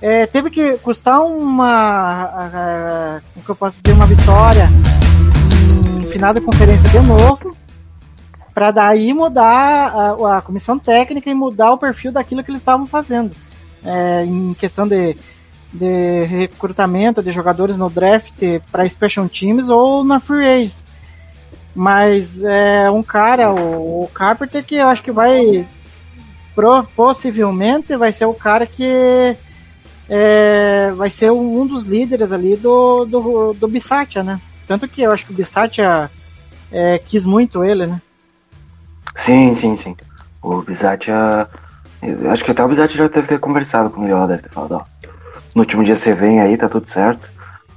É, teve que custar uma, o que eu posso dizer, uma vitória em final da conferência de novo, para daí mudar a, a, comissão técnica e mudar o perfil daquilo que eles estavam fazendo. É, em questão de, de recrutamento de jogadores no draft para special teams ou na free agents. Mas é um cara, o, o Carpenter, que eu acho que vai pro, possivelmente vai ser o cara que é, vai ser um dos líderes ali do, do, do Bissatia, né? Tanto que eu acho que o Bissatia é, quis muito ele, né? Sim, sim, sim. O Bissatia. Acho que até o Bissatia já deve ter conversado com ele, ó, deve ter falado, ó. No último dia você vem aí, tá tudo certo.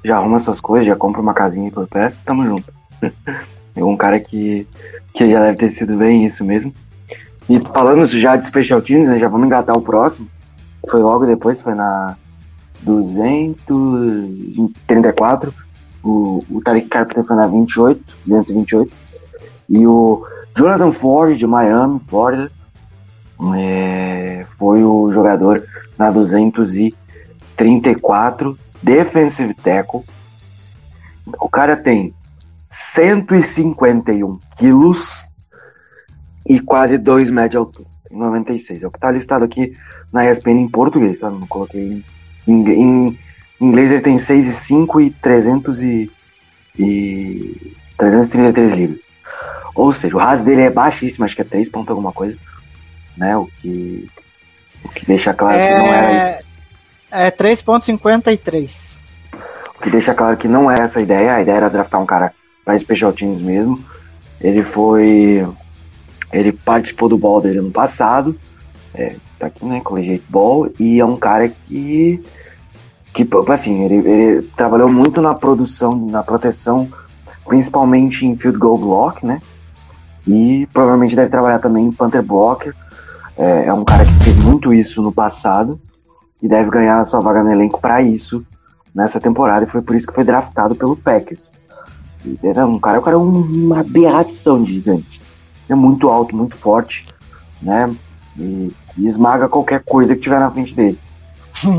Já arruma suas coisas, já compra uma casinha aí por perto, tamo junto. É um cara que, que já deve ter sido bem isso mesmo. E falando já de Special Teams, né, já vamos engatar o próximo. Foi logo depois, foi na 234. O, o Tariq Carpenter foi na 28, 228. E o Jonathan Ford, de Miami, Florida, é, foi o jogador na 234, defensive tackle. O cara tem 151 quilos e quase 2 metros de altura. 96. É o que está listado aqui na ESPN em português, tá? Não coloquei em, em, em inglês ele tem 6 e 5 e 300 e, e 333 livros. Ou seja, o raso dele é baixíssimo, acho que é 3 ponto alguma coisa, né? O que, o que deixa claro é, que não era isso. É 3.53. O que deixa claro que não é essa a ideia, a ideia era draftar um cara para Special Teams mesmo. Ele foi. Ele participou do ball dele ano passado. É, tá aqui, né? Collegiate Ball. E é um cara que. que, assim, ele, ele trabalhou muito na produção, na proteção, principalmente em field goal block, né? E provavelmente deve trabalhar também em Panther Blocker. É, é um cara que fez muito isso no passado e deve ganhar a sua vaga no elenco para isso nessa temporada e foi por isso que foi draftado pelo Packers. Era um cara, o cara é um- uma aberração de gigante. É muito alto, muito forte, né? E, e esmaga qualquer coisa que tiver na frente dele.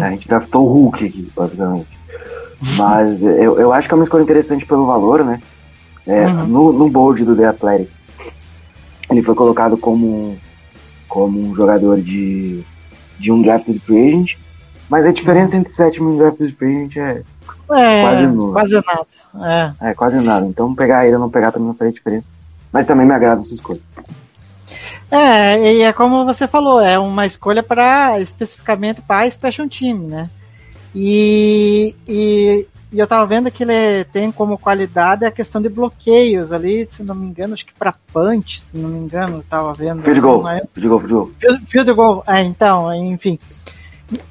A gente draftou o Hulk aqui, basicamente. Mas eu, eu acho que é uma escolha interessante pelo valor, né? É, Uhum. no, no board do The Athletic, ele foi colocado como, como um jogador de, de um drafted free agent, mas a diferença entre sétimo e um drafted free agent é, É, Quase nula. quase nada. É. é quase nada. Então pegar ele ou não pegar também não faz diferença. Mas também me agrada essa escolha. É, e é como você falou, é uma escolha para especificamente para Special Team, né? E, e, e eu tava vendo que ele tem como qualidade a questão de bloqueios ali, se não me engano, acho que para punch, se não me engano, eu tava vendo. Field goal, é- field goal, field goal. Field, field goal, é, então, enfim.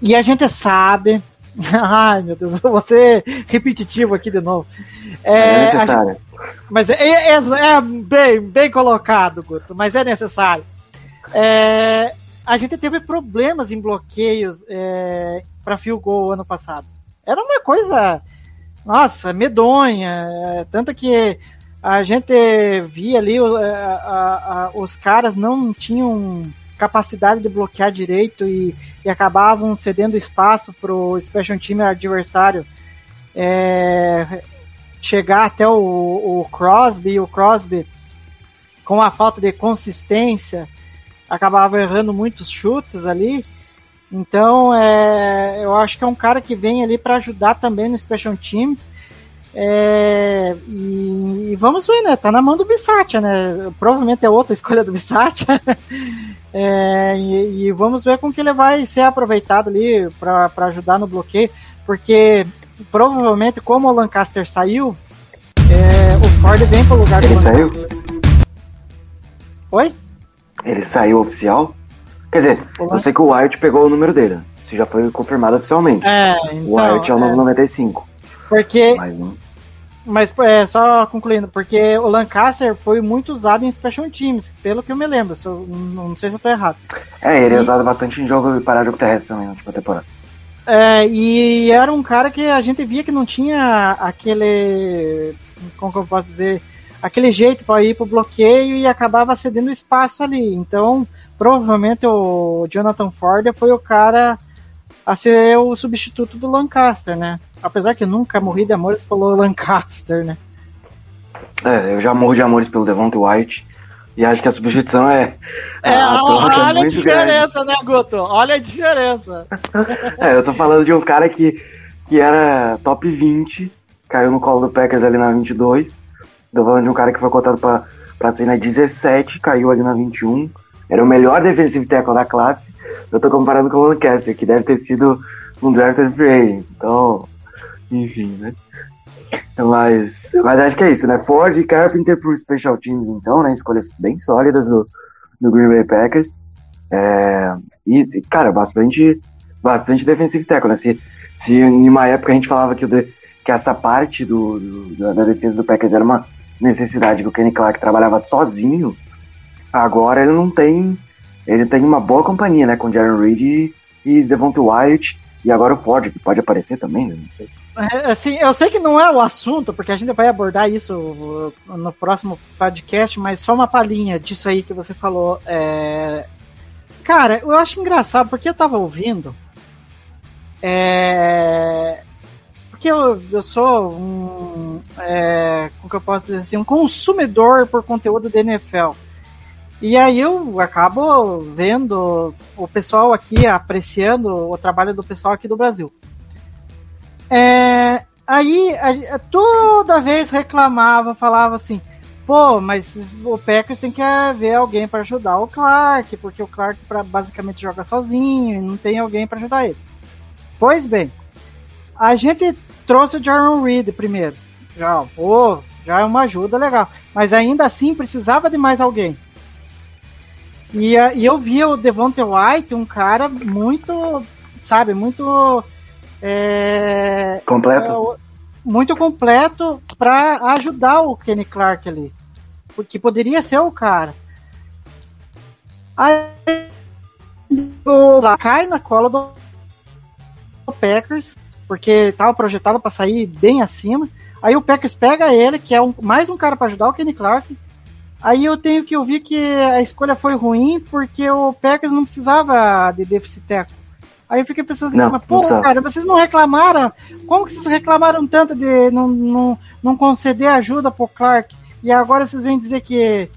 E a gente sabe. Ai, meu Deus, eu vou ser repetitivo aqui de novo. É, É, a gente- mas é, é- é bem, bem colocado, Guto, mas é necessário. É, a gente teve problemas em bloqueios é, para field goal ano passado. Era uma coisa, nossa, medonha. é, tanto que a gente via ali é, a- a- os caras não tinham capacidade de bloquear direito e, e acabavam cedendo espaço para o special time adversário é, chegar até o, o Crosby e o Crosby com a falta de consistência acabava errando muitos chutes ali. Então, é, eu acho que é um cara que vem ali para ajudar também no Special Teams. É, e, e vamos ver, né? Tá na mão do Bissatia, né? Provavelmente é outra escolha do Bissatia. É, e, e vamos ver como que ele vai ser aproveitado ali para ajudar no bloqueio, porque provavelmente como o Lancaster saiu, é, o Ford vem pro lugar do Ele Lancaster. saiu? Oi? Ele saiu oficial? Quer dizer, Olá. eu sei que o Wyatt pegou o número dele. Isso já foi confirmado oficialmente. É, o então, Wyatt é o é, novo 95. porque Mas. Mas é, só concluindo, porque o Lancaster foi muito usado em Special Teams, pelo que eu me lembro. Se eu- não, sei se eu tô errado. É, ele é E- usado bastante em jogo para jogo terrestre também na última temporada. É, e era um cara que a gente via que não tinha aquele. Como que eu posso dizer? Aquele jeito para ir pro bloqueio e acabava cedendo espaço ali. Então, provavelmente o Jonathan Ford foi o cara a ser o substituto do Lancaster, né? Apesar que eu nunca morri de amores pelo Lancaster, né? É, eu já morro de amores pelo Devonta White. E acho que a substituição é. É, a troca é olha a diferença, né, Guto? Olha a diferença. É, eu tô falando de um cara que, que era top 20, caiu no colo do Packers ali na 22. Tô falando de um cara que foi cotado pra, pra ser na 17, caiu ali na 21. Era o melhor defensive tackle da classe. Eu tô comparando com o Lancaster, que deve ter sido um drafted free. Então, enfim, né? Mas, mas acho que é isso, né? Ford e Carpenter pro Special Teams, então, né? Escolhas bem sólidas do, do Green Bay Packers. É, e, cara, bastante, bastante defensive tackle, né? Se, se em uma época a gente falava que, de- que essa parte do, do- da defesa do Packers era uma necessidade que o Kenny Clark trabalhava sozinho, agora ele não tem. Ele tem uma boa companhia, né? Com Jaron Reed e, e Devonta Wyatt. E agora o Ford, que pode aparecer também, né? É, Assim, eu sei que não é o assunto, porque a gente vai abordar isso no próximo podcast, mas só uma palhinha disso aí que você falou. É... Cara, eu acho engraçado, porque eu tava ouvindo. É... Porque eu, eu sou um. É... Como que eu posso dizer assim? Um consumidor por conteúdo da NFL. E aí eu acabo vendo o pessoal aqui apreciando o trabalho do pessoal aqui do Brasil. É, aí a- toda vez reclamava, falava assim, pô, mas o Packers tem que ver alguém para ajudar o Clark, porque o Clark pra, basicamente joga sozinho e não tem alguém para ajudar ele. Pois bem, a gente trouxe o Jaron Reed primeiro. Já, pô, já é uma ajuda legal. Mas ainda assim precisava de mais alguém. E, a- e eu via o Devonta White, um cara muito, sabe, muito é, Completo? muito completo para ajudar o Kenny Clark ali. Porque poderia ser o cara. Aí o cai na cola do Packers, porque estava projetado para sair bem acima. Aí o Packers pega ele, que é um, mais um cara para ajudar o Kenny Clark. Aí eu tenho que ouvir que a escolha foi ruim porque o Packers não precisava de deficiteco. Aí eu fiquei pensando assim, Não, mas, não pô, cara, vocês não reclamaram? Como que vocês reclamaram tanto de não, não, não conceder ajuda pro Clark? E agora vocês vêm dizer que,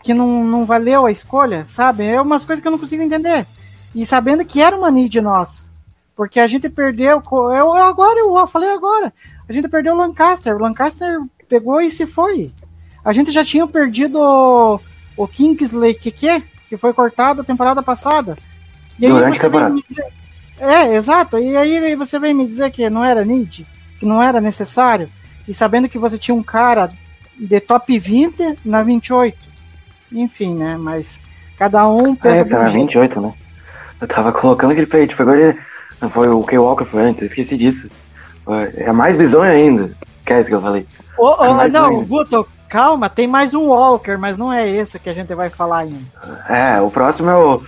que não, não valeu a escolha, sabe? É umas coisas que eu não consigo entender. E sabendo que era uma need nossa. Porque a gente perdeu. eu agora, eu falei agora. A gente perdeu o Lancaster. O Lancaster pegou e se foi. A gente já tinha perdido o, o Kingsley Keke, que foi cortado a temporada passada. E aí Durante a temporada. dizer. É, exato. E aí você vem me dizer que não era need, que não era necessário. E sabendo que você tinha um cara de top 20 na 28. Enfim, né? Mas cada um pensa É, de tá um na jeito. 28, né? Eu tava colocando aquele peito, pegou ele. Não foi o K Walker foi antes, eu esqueci disso. É mais bizonho ainda. Que é isso que eu falei. Ô, ô, Mas não, não. Guto, calma, tem mais um Walker, mas não é esse que a gente vai falar ainda. É, o próximo é o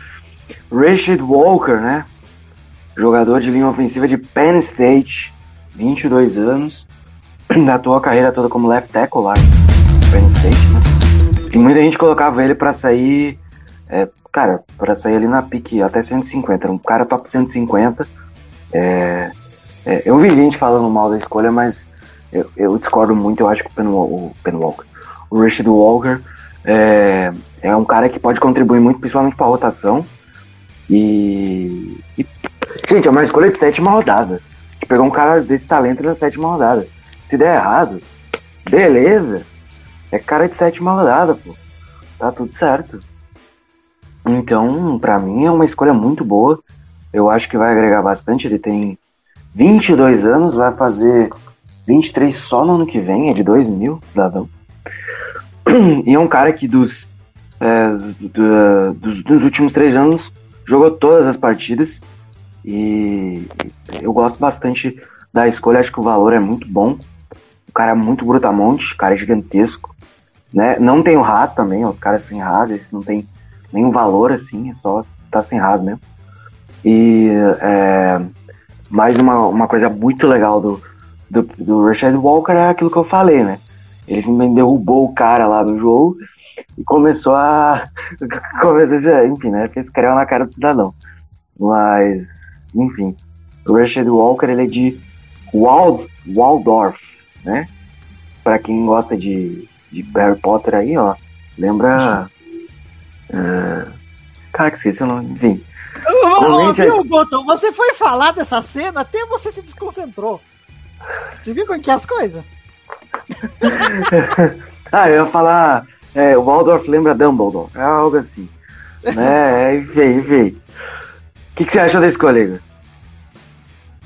Rashid Walker, né? Jogador de linha ofensiva de Penn State, 22 anos. Atuou a carreira toda como left tackle lá Penn State, né? E muita gente colocava ele pra sair, é, cara, pra sair ali na pique até 150. Era um cara top 150. É, é, eu vi gente falando mal da escolha, mas eu, eu discordo muito. Eu acho que o Penn, Wa- o Walker, o Rashid Walker, é, é um cara que pode contribuir muito, principalmente pra rotação. E, e- Gente, é uma escolha de sétima rodada. A gente pegou um cara desse talento na sétima rodada. Se der errado, beleza. É cara de sétima rodada, pô. Tá tudo certo. Então, pra mim é uma escolha muito boa. Eu acho que vai agregar bastante. Ele tem 22 anos, vai fazer 23 só no ano que vem, é de 2000, cidadão. E é um cara que dos, é, do- dos, dos últimos três anos jogou todas as partidas. E eu gosto bastante da escolha, acho que o valor é muito bom. O cara é muito brutamonte, o cara é gigantesco. Né? Não tem o Haas também, ó, o cara sem Haas, esse não tem nenhum valor assim, é só tá sem Haas mesmo. E é, mais uma, uma coisa muito legal do, do, do Rashad Walker é aquilo que eu falei, né? Ele derrubou o cara lá no jogo e começou a. começou a enfim, né? Fez creu na cara do cidadão. Mas, enfim, o Rashad Walker ele é de Wald, Waldorf, né? Pra quem gosta de, de Harry Potter aí, ó, lembra. é, cara, que esqueci o nome, enfim. Ô, ô, viu, Guto, você foi falar dessa cena, até você se desconcentrou. Você viu como que é as coisas? ah, eu ia falar. É, o Waldorf lembra Dumbledore. É algo assim. né? É, enfim, enfim. O que, que você achou da escolha, Igor?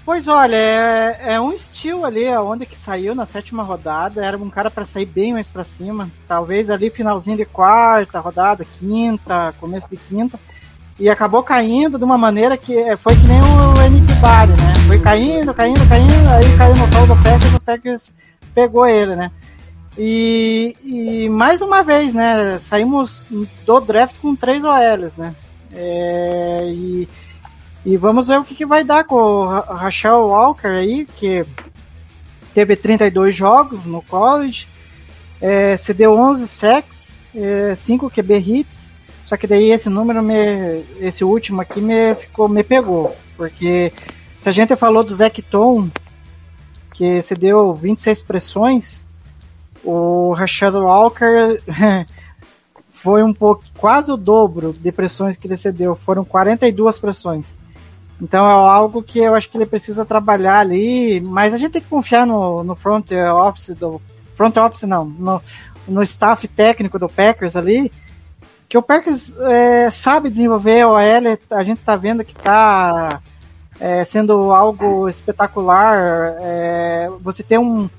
Pois olha, é, é um estilo ali, onde que saiu na sétima rodada, era um cara para sair bem mais para cima, talvez ali finalzinho de quarta rodada, quinta, começo de quinta, e acabou caindo de uma maneira que é, foi que nem o Barry, né? Foi caindo, caindo, caindo, aí caiu no colo do Packers, o Packers pegou ele, né? E, e mais uma vez, né? Saímos do draft com três OLs, né? É, e e vamos ver o que, que vai dar com o Ra- Rachel Walker aí, que teve 32 jogos no college, é, cedeu 11 sacks, é, 5 QB hits, só que daí esse número, me, esse último aqui me, ficou, me pegou, porque se a gente falou do Zach Tom, que cedeu 26 pressões, o Rachel Walker foi um pouco, quase o dobro de pressões que ele cedeu, foram 42 pressões. Então é algo que eu acho que ele precisa trabalhar ali, mas a gente tem que confiar no, no front office do front office não, no, no staff técnico do Packers ali, que o Packers é, sabe desenvolver o OL, a gente tá vendo que tá é, sendo algo espetacular. é, você tem um,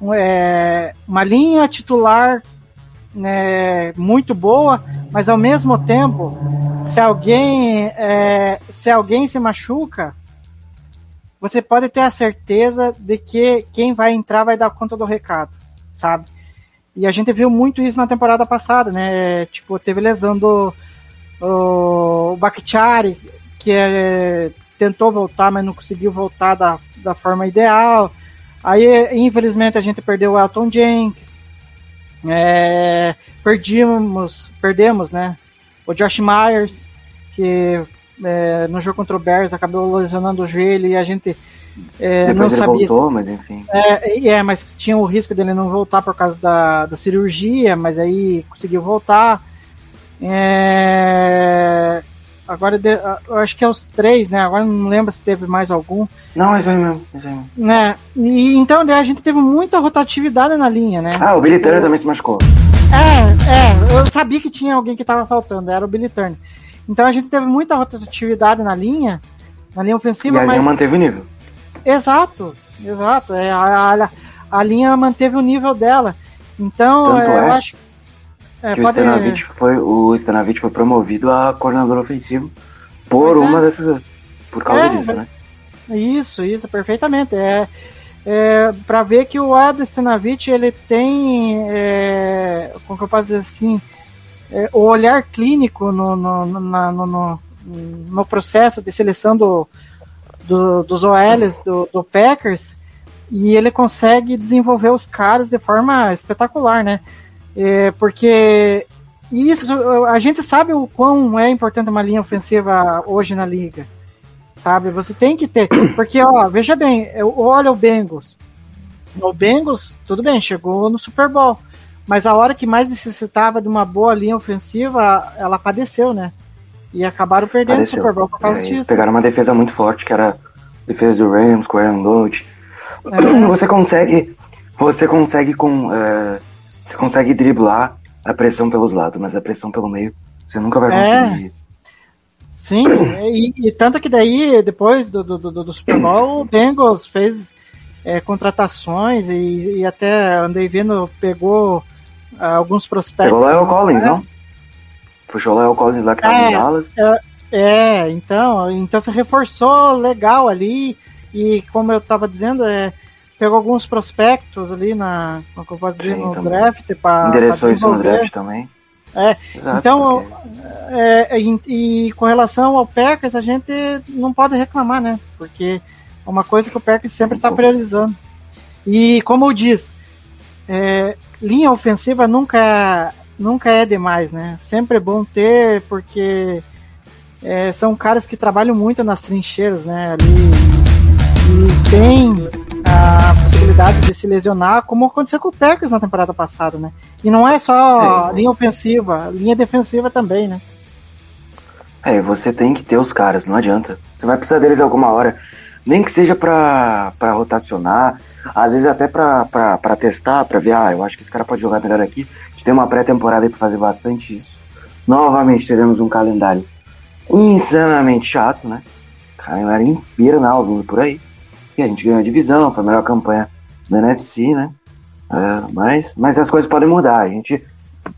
um, é, uma linha titular né, muito boa, mas ao mesmo tempo, se alguém é, se alguém se machuca, você pode ter a certeza de que quem vai entrar vai dar conta do recado, sabe? E a gente viu muito isso na temporada passada, né? Tipo, teve lesão do o Bakhtiari, que é, tentou voltar, mas não conseguiu voltar da, da forma ideal. Aí, infelizmente, a gente perdeu o Elton Jenkins. É, perdemos, perdemos, né? O Josh Myers, que é, no jogo contra o Bears acabou lesionando o joelho e a gente é, Depois não ele sabia. voltou, mas enfim. É, e é, mas tinha o risco dele não voltar por causa da, da cirurgia, mas aí conseguiu voltar. É, agora eu acho que é os três, né? Agora não lembro se teve mais algum. Não, é isso aí mesmo. é isso aí mesmo. Né? E, então daí a gente teve muita rotatividade na linha, né? Ah, o Billy Turner também se machucou. É, é, eu sabia que tinha alguém que tava faltando, era o Billy Turner. Então a gente teve muita rotatividade na linha, na linha E ofensiva, a linha mas. manteve o nível. Exato, exato. É, a, a, a linha manteve o nível dela. Então, é, é eu acho. É, Que o pode. Stanavich foi, o Stanavich foi promovido a coordenador ofensivo por Pois é. uma dessas. Por causa É, disso, né? Isso, isso, perfeitamente. É, é para ver que o Ado Stanavich, ele tem, é, como que eu posso dizer assim, é, o olhar clínico no, no- na- no, no, no processo de seleção do, do- dos OLs do, do Packers e ele consegue desenvolver os caras de forma espetacular, né? É, porque isso, a gente sabe o quão é importante uma linha ofensiva hoje na liga sabe? Você tem que ter, porque ó, veja bem, eu- olha o Bengals. O Bengals, tudo bem, chegou no Super Bowl, mas a hora que mais necessitava de uma boa linha ofensiva, ela padeceu, né? E acabaram perdendo Pareceu. o Super Bowl por causa É, disso. pegaram uma defesa muito forte, que era a defesa do Rams, com o Aaron Donald. É. Você consegue. Você consegue com. é, você consegue driblar a pressão pelos lados, mas a pressão pelo meio você nunca vai É. conseguir. Sim, e, e tanto que daí, depois do, do, do, do Super Bowl, o Bengals fez é, contratações e, e até andei vendo, pegou ah, alguns prospectos. Pegou o Lyle Collins, É. não? Puxou o Lyle Collins lá que tava É. em Dallas. É, então, então se reforçou legal ali e como eu estava dizendo, é, pegou alguns prospectos ali na, como eu posso dizer, Sim, no também. draft para Endereçou isso no draft também. É, Exato, então, porque- É, e, e com relação ao Packers, a gente não pode reclamar, né? Porque é uma coisa que o Packers sempre está priorizando. E como eu disse, é, linha ofensiva nunca, nunca é demais, né? Sempre é bom ter, porque é, são caras que trabalham muito nas trincheiras, né? Ali, e tem a possibilidade de se lesionar, como aconteceu com o Packers na temporada passada, né? E não é só É. linha ofensiva, linha defensiva também, né? É, você tem que ter os caras, não adianta. Você vai precisar deles alguma hora. Nem que seja pra, pra rotacionar, às vezes até pra, pra, pra testar, pra ver, ah, eu acho que esse cara pode jogar melhor aqui. Gente tem uma pré-temporada pra fazer bastante isso. Novamente teremos um calendário insanamente chato, né? Calendário infernal vindo por aí. E a gente ganhou a divisão, foi a melhor campanha da NFC, né? É, mas, mas as coisas podem mudar. A gente,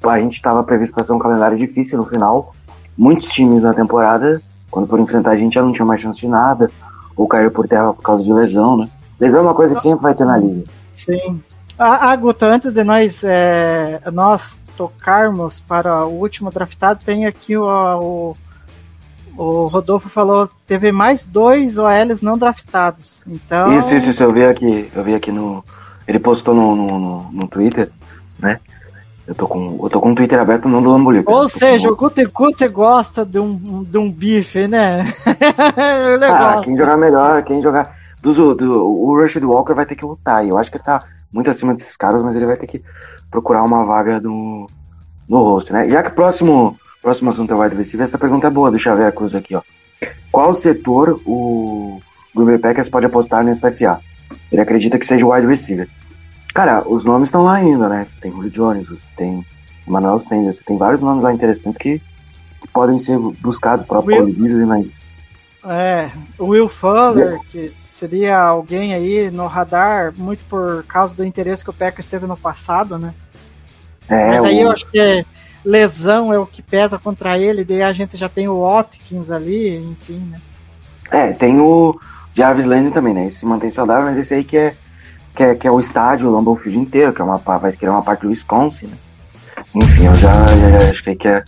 a gente tava previsto pra ser um calendário difícil no final muitos times na temporada, quando foram enfrentar a gente, já não tinham mais chance de nada, ou caíram por terra por causa de lesão, né? Lesão é uma coisa que sempre vai ter na liga. Sim. Ah, ah, Guto, antes de nós, é, nós tocarmos para o último draftado, tem aqui o, o, o Rodolfo falou teve mais dois OLs não draftados. Então, Isso, isso, isso, eu vi aqui, eu vi aqui no. Ele postou no, no, no, no Twitter, né? Eu tô com. Eu tô com o Twitter aberto não do Lamborghini. ou seja, o Guto Guto gosta de um, de um bife, né? Ele Ah, gosta. quem jogar melhor, quem jogar. Dos, do, o Rush Walker vai ter que lutar. E eu acho que ele tá muito acima desses caras, mas ele vai ter que procurar uma vaga no, no rosto, né? Já que o próximo, próximo assunto é o wide receiver, essa pergunta é boa do Xavier Cruz aqui, ó. Qual setor o Green Bay Packers pode apostar nessa FA? Ele acredita que seja o wide receiver. Cara, os nomes estão lá ainda, né? Você tem Julio Jones, você tem Emmanuel Sanders, você tem vários nomes lá interessantes que, que podem ser buscados, próprio Will- Cole Beasley, mas É, o Will Fuller, que seria alguém aí no radar, muito por causa do interesse que o Packers teve no passado, né? é, Mas aí o- eu acho que é lesão é o que pesa contra ele, daí a gente já tem o Watkins ali, enfim, né? É, tem o, Jarvis Landry também, né? Esse se mantém saudável, mas esse aí que é, que é, que é o estádio, o Lambeau Field inteiro, que é uma, vai querer uma parte do Wisconsin, né? Enfim, eu já, já- já acho que, que, é,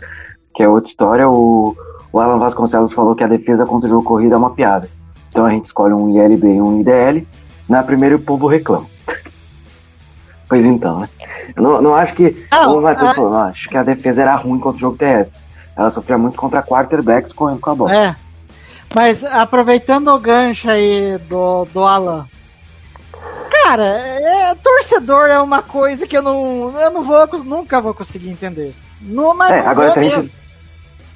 que é outra história. O, o Alan Vasconcelos falou que a defesa contra o jogo corrido é uma piada. Então a gente escolhe um ILB e um IDL. Na primeira o povo reclama. pois então, né? Eu não, não acho que. Não, como o Matheus ah. falou, não acho que a defesa era ruim contra o jogo terrestre. Ela sofria muito contra quarterbacks correndo com a bola. É. Mas aproveitando o gancho aí do, do Alan. Cara, é, torcedor é uma coisa que eu não, eu não vou, nunca vou conseguir entender. Não, mas É, agora se a gente.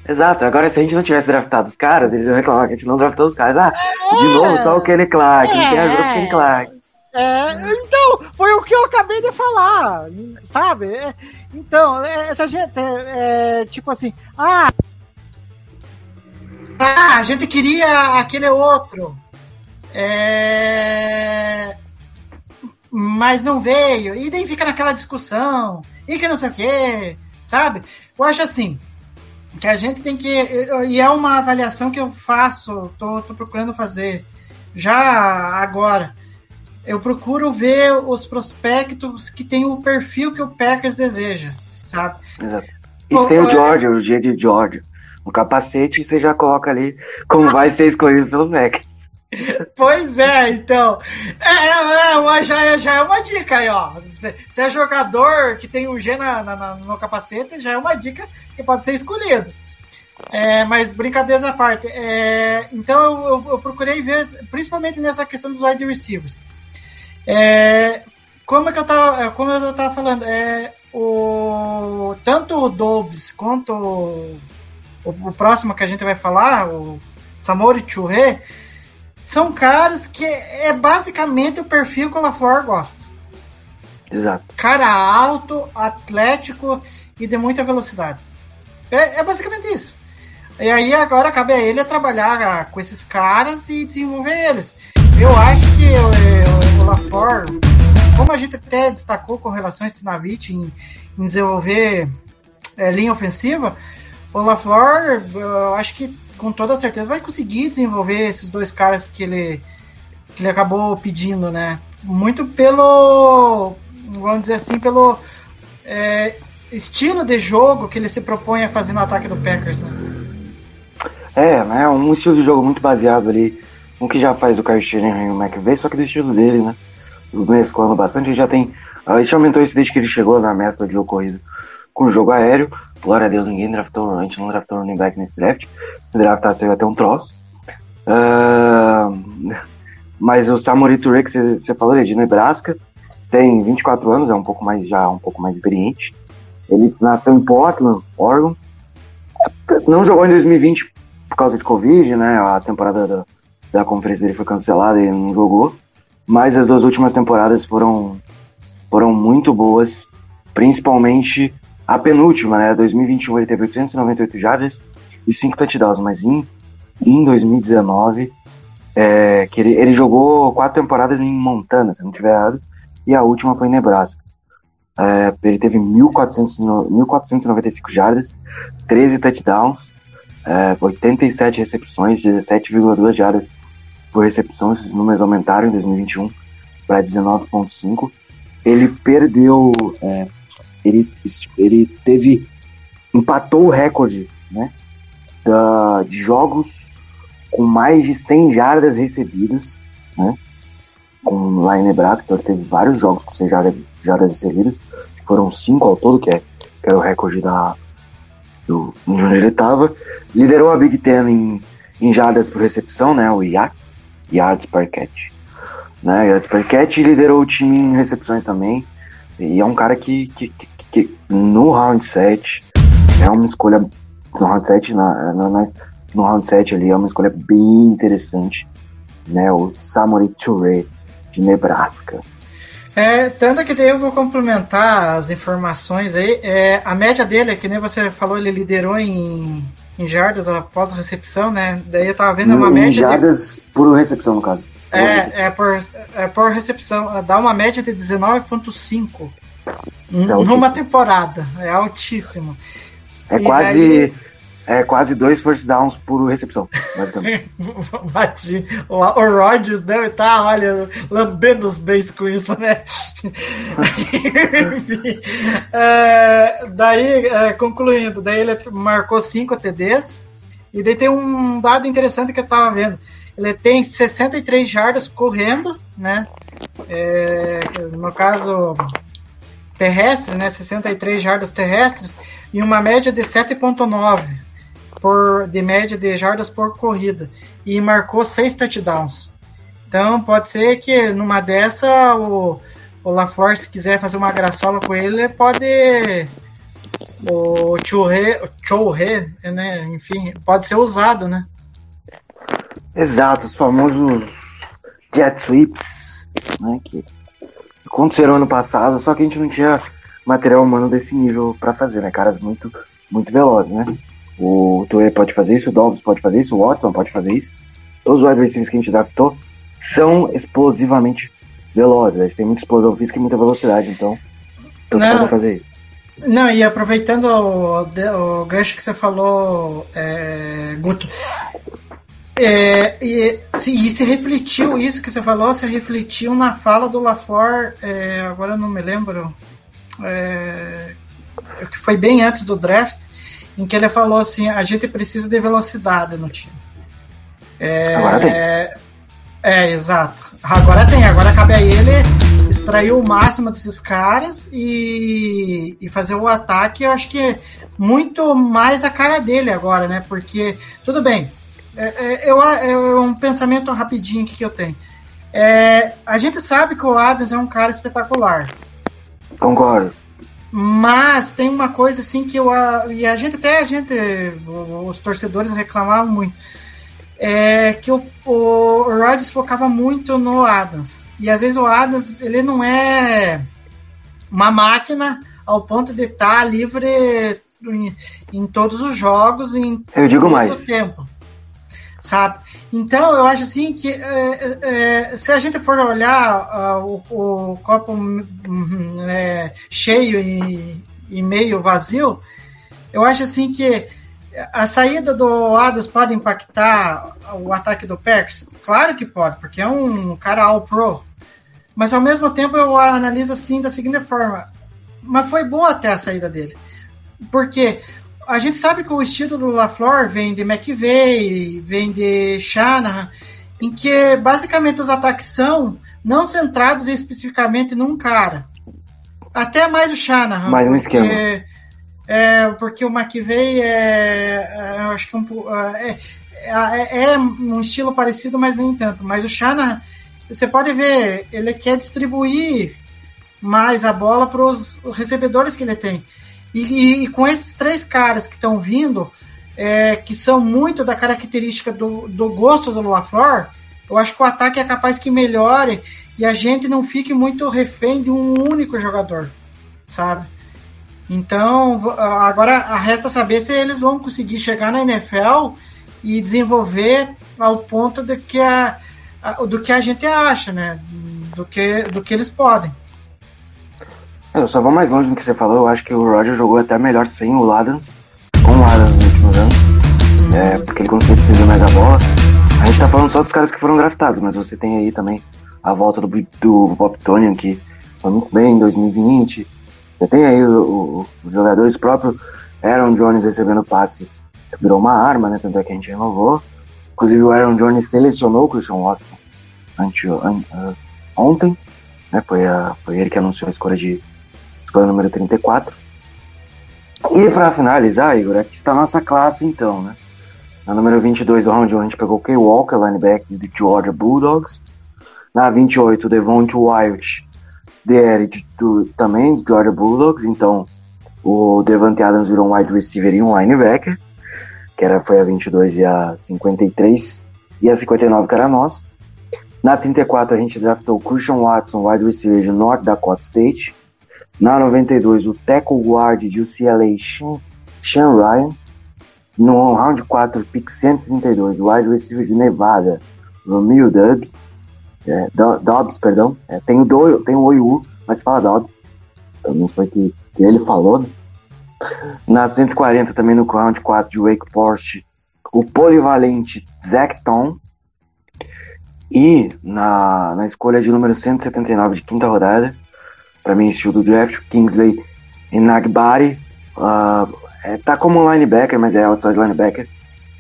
Exato, agora se a gente não tivesse draftado os caras, eles iam reclamar que a gente não draftou os caras. Ah, de É. novo, só o Kenny Clark, não tem ajuda É. Kenny Clark. É, então, foi o que eu acabei de falar, sabe? É, então, é, essa gente, é, é, tipo assim, ah, ah, a gente queria aquele outro, é, mas não veio, e daí fica naquela discussão, e que não sei o que, sabe? Eu acho assim, que a gente tem que, e é uma avaliação que eu faço, tô, tô procurando fazer já agora, eu procuro ver os prospectos que tem o perfil que o Packers deseja, sabe? Exato. E Bom, tem o George, o G de George. No capacete você já coloca ali como vai ser escolhido pelo Mac. Pois é, então. É, é, é, já, é- já é uma dica aí, ó. Se, é jogador que tem o G na, na- no capacete, já é uma dica que pode ser escolhido. É, mas brincadeiras à parte. é, então eu, eu- eu procurei ver, principalmente nessa questão dos wide receivers. É, como é que eu tava, é, como eu tava falando, é, o, tanto o Dobbs quanto o, o, o próximo que a gente vai falar, o Samori Churré, são caras que é basicamente o perfil que o LaFleur gosta. Exato. Cara alto, atlético e de muita velocidade. É, é basicamente isso. E aí agora cabe a ele trabalhar com esses caras e desenvolver eles. Eu acho que o, o, o LaFleur, como a gente até destacou com relação a Stinavich em, em desenvolver é, linha ofensiva, o LaFleur, eu acho que com toda certeza vai conseguir desenvolver esses dois caras que ele, que ele acabou pedindo, né? Muito pelo, vamos dizer assim, pelo é, estilo de jogo que ele se propõe a fazer no ataque do Packers, né? É, né? Um estilo de jogo muito baseado ali no que já faz o Kyle e o McVay, só que do estilo dele, né? Mesclando bastante, ele já tem. A gente aumentou isso desde que ele chegou na mescla de jogo corrido com o jogo aéreo. Glória a Deus, ninguém draftou, a gente não draftou running back nesse draft. Se draftar, saiu até um troço. Ah, mas o Samori Touré, você falou, ele é de Nebraska, tem 24 anos, é um pouco mais já um pouco mais experiente. Ele nasceu em Portland, Oregon. Não jogou em 2020 por causa de Covid, né? A temporada da, da conferência dele foi cancelada e ele não jogou. Mas as duas últimas temporadas foram, foram muito boas, principalmente a penúltima, né? 2021 ele teve 898 jardas e 5 touchdowns, mas em, em 2019 é, que ele, ele jogou quatro temporadas em Montana, se não estiver errado, e a última foi em Nebraska. É, ele teve 1.400 no- 1.495 jardas, 13 touchdowns, é, 87 recepções, 17,2 jardas por recepção. Esses números aumentaram em 2021 para 19,5. Ele perdeu, é, ele, ele teve, empatou o recorde né, da, de jogos com mais de 100 jardas recebidas, né? Com, lá em Nebraska, então ele teve vários jogos com 100 jardas, jardas recebidas, foram cinco ao todo, que, é, que era o recorde da, do, de onde ele estava. Liderou a Big Ten em, em jardas por recepção, né? O IAC, Yards per Catch. Né? Yards per Catch liderou o time em recepções também. E é um cara que, que, que, que no round 7 é uma escolha. No round 7, na, na, na- no round 7 ali, é uma escolha bem interessante. Né? O Samurai Touré de Nebraska. É, tanto que daí eu vou complementar as informações aí. É, a média dele, que nem você falou, ele liderou em, em jardas após a recepção, né? Daí eu tava vendo é uma Em média de, jardas por recepção, no caso. É, é, por, é por recepção, dá uma média de 19,5 Isso é numa temporada. É altíssimo. É E quase. daí- é quase dois first downs por recepção. Bati. O, o Rodgers deve estar, olha, lambendo os beijos com isso, né? Enfim, é, daí, é, concluindo, daí ele marcou 5 TDs. E daí tem um dado interessante que eu tava vendo. Ele tem 63 jardas correndo, né? É, no caso terrestre, né? 63 jardas terrestres e uma média de 7.9 por de média de jardas por corrida e marcou seis touchdowns. Então pode ser que numa dessa o, o LaFleur, se quiser fazer uma graçola com ele, pode o Chouhe, né? Enfim, pode ser usado, né? Exato, os famosos jet sweeps, né? Que aconteceram ano passado, só que a gente não tinha material humano desse nível para fazer, né? Caras muito, muito velozes, né? O Touré pode fazer isso, o Dobbs pode fazer isso, o Watson pode fazer isso. Todos os wide receivers que a gente adaptou são explosivamente velozes. Eles têm muita explosão física e muita velocidade, então Não. fazer isso. Não, e aproveitando o, o gancho que você falou, é, Guto, é, e, se, e se refletiu, isso que você falou, se refletiu na fala do LaFleur, é, agora eu não me lembro, é, que foi bem antes do draft, em que ele falou assim, a gente precisa de velocidade no time. É, Agora tem. É, é, exato. Agora tem, agora cabe a ele extrair o máximo desses caras e, e fazer o ataque, eu acho que muito mais a cara dele agora, né? Porque, tudo bem, é, é, eu, é um pensamento rapidinho aqui que eu tenho. É, a gente sabe que o Adams é um cara espetacular, Concordo. mas tem uma coisa assim que eu, e a gente até a gente, os torcedores reclamavam muito, é que o, o Rodgers focava muito no Adams. E às vezes o Adams ele não é uma máquina ao ponto de estar livre em, em todos os jogos em Eu digo todo mais. o tempo. Sabe? Então eu acho assim que é, é, se a gente for olhar ah, o, o copo hum, é, cheio e, e meio vazio, eu acho assim que a saída do Adams pode impactar o ataque do Packers? Claro que pode, porque é um cara all pro. Mas ao mesmo tempo eu analiso assim da seguinte forma: mas foi boa até a saída dele. Porque a gente sabe que o estilo do LaFleur vem de McVeigh, vem de Shanahan, em que basicamente os ataques são não centrados especificamente num cara. Até mais o Shanahan. Mais um esquema. É, porque o McVeigh é, é, eu acho que um, po- é, é, é um estilo parecido, mas nem tanto. Mas o Shanahan, você pode ver, ele quer distribuir mais a bola para os recebedores que ele tem. E, e- e com esses três caras que estão vindo, é, que são muito da característica do, do gosto do LaFleur, eu acho que o ataque é capaz que melhore e a gente não fique muito refém de um único jogador, sabe? Então, agora resta saber se eles vão conseguir chegar na NFL e desenvolver ao ponto do que a, do que a gente acha, né? Do que, do que eles podem. Eu só vou mais longe do que você falou. Eu acho que o Roger jogou até melhor sem o Adams, com o Adams nos últimos anos. É, porque ele conseguiu distribuir mais a bola. A gente tá falando só dos caras que foram draftados, mas você tem aí também a volta do, do Bob Tonian, que foi muito bem em 2020. Você tem aí os jogadores próprios, Aaron Jones recebendo passe, virou uma arma, né? Tanto é que a gente renovou. Inclusive o Aaron Jones selecionou o Christian Watson ante, an- ah, ontem, né? Foi, a, foi ele que anunciou a escolha de escolha número 34. E para finalizar, Igor, aqui está a nossa classe então, né? Na número 22 do round 1 a gente pegou o Kay Walker, linebacker do Georgia Bulldogs. Na 28, o Devonte Wyatt, DL de, do, também Georgia Bulldogs. Então, o Devante Adams virou um wide receiver e um linebacker, que era, foi a 22 e a 53, e a 59 que era nossa. Na 34 a gente draftou o Christian Watson, wide receiver de North Dakota State. Na 92 o tackle guard de UCLA, Sean, Sean Ryan. No round 4, pick 132, o wide receiver de Nevada, Romeo Dobbs. É, Do- Dobbs, perdão. É, tem o do, tem o OIU, mas fala Dobbs. Também foi que, que ele falou, né? Na 140 também no round 4 de Wake Forest, o polivalente Zach Tom. E na, na escolha de número 179 de quinta rodada, para mim estilo do draft, Kingsley Enagbari. Uh, é, tá como linebacker, mas é outside linebacker.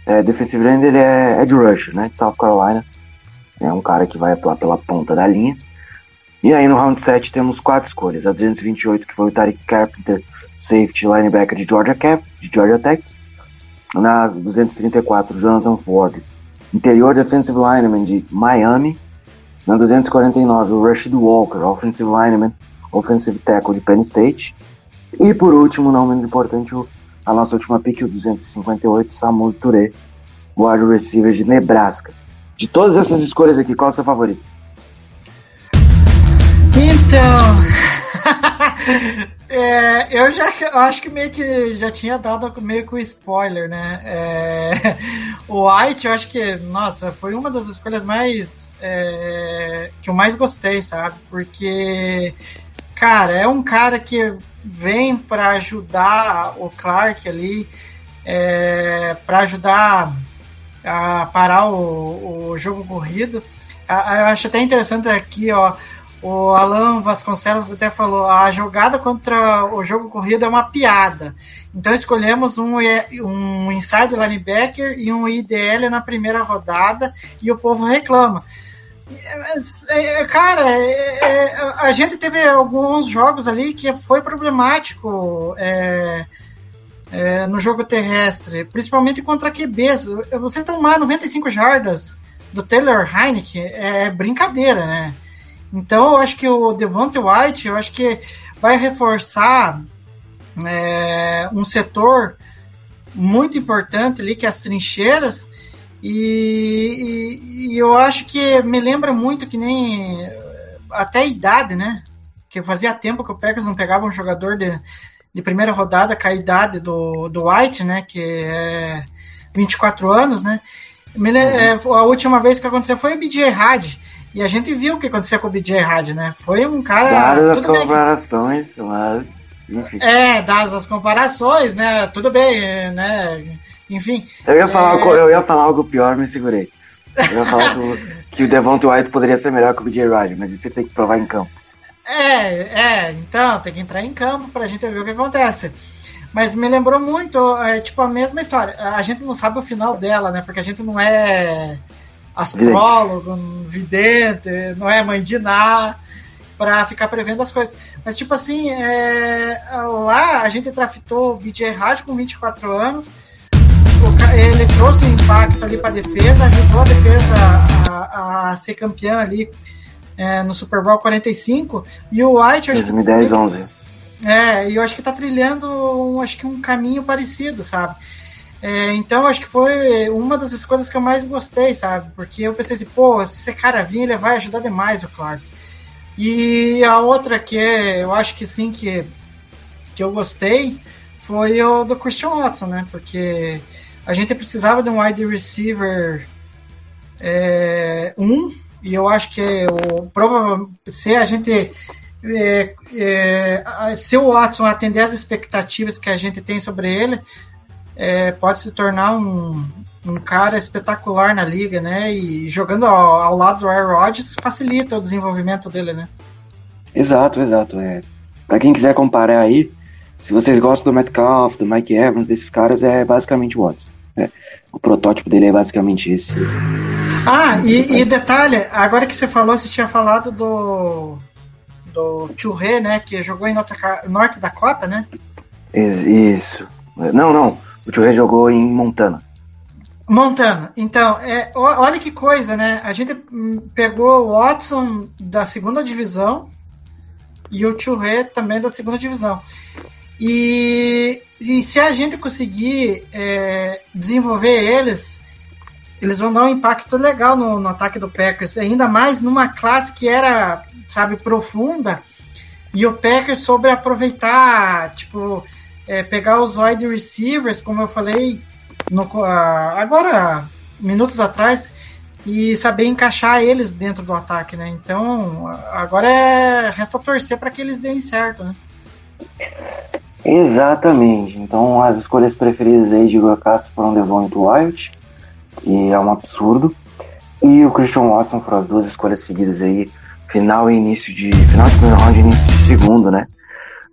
É, defensive end ele é edge rusher, né, de South Carolina. É um cara que vai atuar pela ponta da linha. E aí no round 7 temos quatro escolhas. A 228, que foi o Tariq Carpenter, safety linebacker de Georgia, Cap, de Georgia Tech. Nas 234, Jonathan Ford, interior defensive lineman de Miami. Na 249, o Rashid Walker, offensive lineman, offensive tackle de Penn State. E por último, não menos importante, a nossa última pick, o 258, Samuel Touré, wide receiver de Nebraska. De todas essas escolhas aqui, qual é o seu favorito? Então. é, eu já eu acho que meio que já tinha dado meio que o spoiler, né? É, o White, eu acho que, nossa, foi uma das escolhas mais. é, que eu mais gostei, sabe? Porque, cara, é um cara que vem para ajudar o Clark ali, é, para ajudar a parar o, o jogo corrido. Eu acho até interessante aqui, ó. O Alan Vasconcelos até falou: a jogada contra o jogo corrido é uma piada. Então escolhemos um, E- um inside linebacker e um IDL na primeira rodada e o povo reclama. É, é, Cara, é, é, a gente teve alguns jogos ali que foi problemático é, é, no jogo terrestre, principalmente contra QBs. Você tomar 95 jardas do Taylor Heineke é brincadeira, né? Então eu acho que o Devonte White, eu acho que vai reforçar é, um setor muito importante ali, que é as trincheiras, e, e- e eu acho que me lembra muito que nem até a idade, né? Que fazia tempo que o Packers não pegava um jogador de, de primeira rodada com a idade do, do White, né? Que é 24 anos, né? Le- é, a última vez que aconteceu foi o BJ Had. E a gente viu o que aconteceu com o BJ Had, né? Foi um cara. Dadas as tudo bem comparações, mas. Enfim. é, das as comparações, né? Tudo bem, né? Enfim. Eu ia, falar, É. algo- eu ia falar algo pior, me segurei. Eu ia falar que, o- que o Devonta White poderia ser melhor que o BJ Ryder, mas isso você tem que provar em campo. É, é, então, tem que entrar em campo pra gente ver o que acontece. Mas me lembrou muito, é, tipo, a mesma história. A gente não sabe o final dela, né? Porque a gente não é astrólogo, vidente, não é mãe de Ná pra ficar prevendo as coisas. Mas, tipo assim, é, lá a gente draftou o BJ Rádio com 24 anos. Ele trouxe um impacto ali pra defesa, ajudou a defesa a, a ser campeã ali é, no Super Bowl 45. E o White, eu acho que 2010, 11. é, e eu acho que tá trilhando um, acho que um caminho parecido, sabe? É, então acho que foi uma das escolhas que eu mais gostei, sabe? Porque eu pensei assim, pô, se esse cara vir, ele vai ajudar demais o Clark. E a outra que é, eu acho que sim que, que eu gostei foi o do Christian Watson, né? Porque a gente precisava de um wide receiver é, um, e eu acho que o provavelmente se a gente é, é, se o Watson atender às expectativas que a gente tem sobre ele, é, pode se tornar um, um cara espetacular na liga, né? E jogando ao, ao lado do Aaron Rodgers facilita o desenvolvimento dele, né? Exato, exato. É. Pra quem quiser comparar aí, se vocês gostam do Metcalf, do Mike Evans, desses caras, é basicamente o Watson. né? O protótipo dele é basicamente esse. Ah, e, e detalhe, agora que você falou, você tinha falado do do Churré, né? Que jogou em Norte, Norte Dakota, né? Is- Isso. Não, não. O Tio jogou em Montana. Montana. Então, é, olha que coisa, né? A gente pegou o Watson da segunda divisão e o Churré também da segunda divisão. E, e se a gente conseguir é, desenvolver eles, eles vão dar um impacto legal no, no ataque do Packers, ainda mais numa classe que era, sabe, profunda. E o Packers soube aproveitar, tipo, é, pegar os wide receivers, como eu falei, no, agora, minutos atrás, e saber encaixar eles dentro do ataque, né? Então, agora é, resta torcer para que eles deem certo, né? Exatamente. Então as escolhas preferidas aí de Igor Castro foram Devonta Wyatt, que é um absurdo, e o Christian Watson foram as duas escolhas seguidas aí, final e início de. final de primeiro round e início de segundo, né?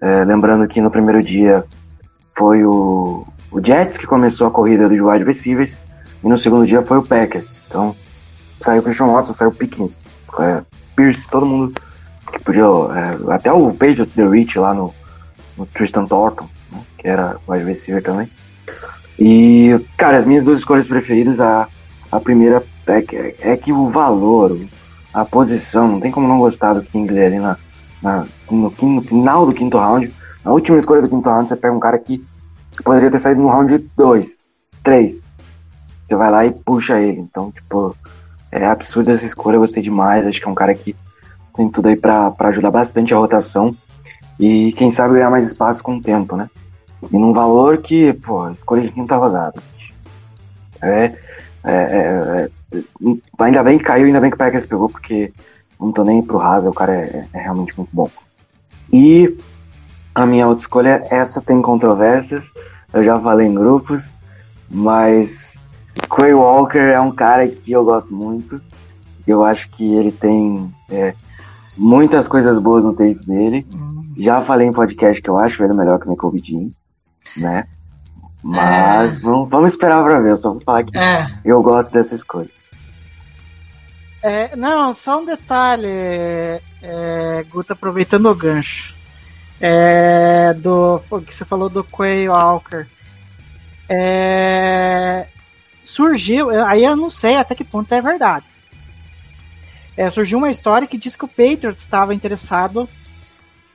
É, lembrando que no primeiro dia foi o, o Jets que começou a corrida dos wide receivers, e no segundo dia foi o Packers. Então saiu o Christian Watson, saiu o Pickens, é, Pierce, todo mundo que podia. é, até o Patriots The Rich lá no, no Tristan Thornton, né, que era wide receiver também. E, cara, as minhas duas escolhas preferidas, a, a primeira é que, é que o valor, a posição, não tem como não gostar do Kingsley ali na, na, no, no final do quinto round. Na última escolha do quinto round, você pega um cara que poderia ter saído no round 2, 3. Você vai lá e puxa ele. Então, tipo, é absurda essa escolha, eu gostei demais. Acho que é um cara que tem tudo aí pra ajudar bastante a rotação. E quem sabe ganhar mais espaço com o tempo, né? E num valor que, pô, escolha de quinta rodada. É, é, é, é, ainda bem que caiu, ainda bem que o Packers pegou, porque não tô nem pro Hazel, o cara é, é realmente muito bom. E a minha outra escolha, essa tem controvérsias, eu já falei em grupos, mas Quay Walker é um cara que eu gosto muito. Eu acho que ele tem é, muitas coisas boas no tape dele. Já falei em podcast que eu acho ele melhor que o Michael Jean, né? Mas vamos, vamos esperar pra ver. Eu só vou falar que É. eu gosto dessa escolha. É, não, só um detalhe, é, Guto, aproveitando o gancho. É, do o que você falou do Quay Walker. É, surgiu, aí eu não sei até que ponto é verdade. É, surgiu uma história que diz que o Patriots estava interessado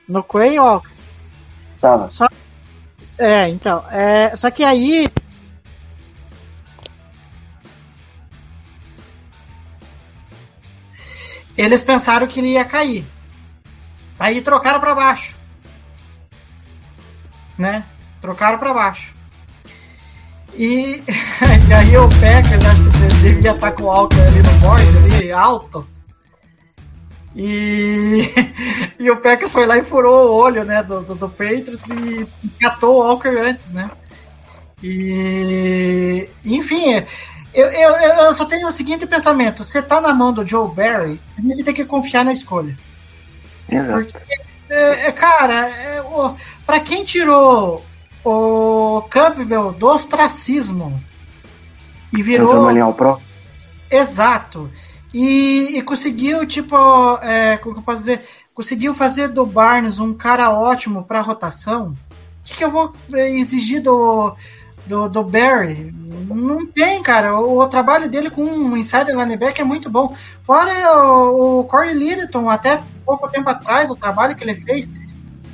no Quay Walker. Tava. É, então, é, só que aí eles pensaram que ele ia cair. Aí trocaram para baixo. Né? Trocaram para baixo. E, e aí o Packers acho que de- devia estar com o Walker ali no board, ali alto. E, e o Packers foi lá e furou o olho né, do, do, do Patriots e catou o Walker antes, né? E enfim, eu, eu, eu só tenho o seguinte pensamento: você tá na mão do Joe Barry, a gente tem que confiar na escolha. Exato. Porque, é, é, cara, é, o, pra quem tirou o Campbell do ostracismo e virou. Ele. Exato. E, e conseguiu, tipo, é, como que eu posso dizer? Conseguiu fazer do Barnes um cara ótimo pra rotação. O que, que eu vou é, exigir do, do, do Barry? Não tem, cara. O, o trabalho dele com um insider linebacker é muito bom. Fora o, o Corey Littleton, até pouco tempo atrás, o trabalho que ele fez,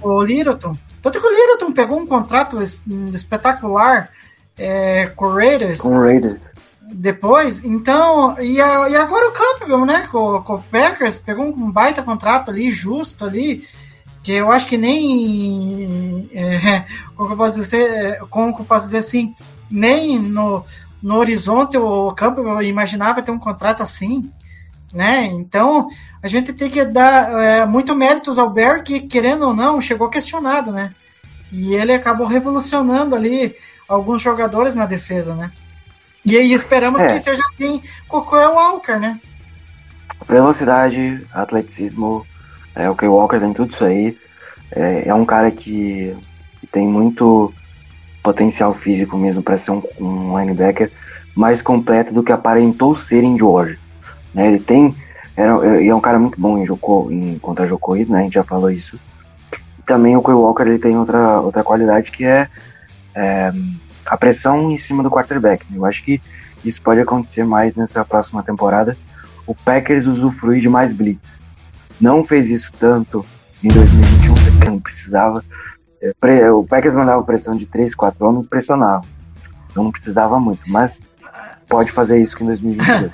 o Littleton. Tanto que o Littleton pegou um contrato es- espetacular é, com o Raiders Com o Raiders. Depois, então, e, a- e agora o Campbell, né, com, com o Packers, pegou um baita contrato ali, justo ali, que eu acho que nem, é, como eu posso dizer, é, como eu posso dizer assim, nem no, no horizonte o Campbell imaginava ter um contrato assim, né, então a gente tem que dar é, muito méritos ao Bear, que querendo ou não, chegou questionado, né, e ele acabou revolucionando ali alguns jogadores na defesa, né. E aí esperamos É. que seja assim com o Kyle Walker, né? Velocidade, atleticismo, é, o Kay Walker tem tudo isso aí. É, é um cara que, que tem muito potencial físico mesmo para ser um, um linebacker mais completo do que aparentou ser em Georgia. Né? Ele tem. Era, e é um cara muito bom em, jogo, em contra jogo corrido, né? A gente já falou isso. E também o Kay Walker ele tem outra, outra qualidade que é, é a pressão em cima do quarterback. né? Eu acho que isso pode acontecer mais nessa próxima temporada. O Packers usufrui de mais blitz. Não fez isso tanto em 2021, porque não precisava. É, O Packers mandava pressão de 3, 4 homens, pressionava. Então não precisava muito, mas pode fazer isso que em 2022.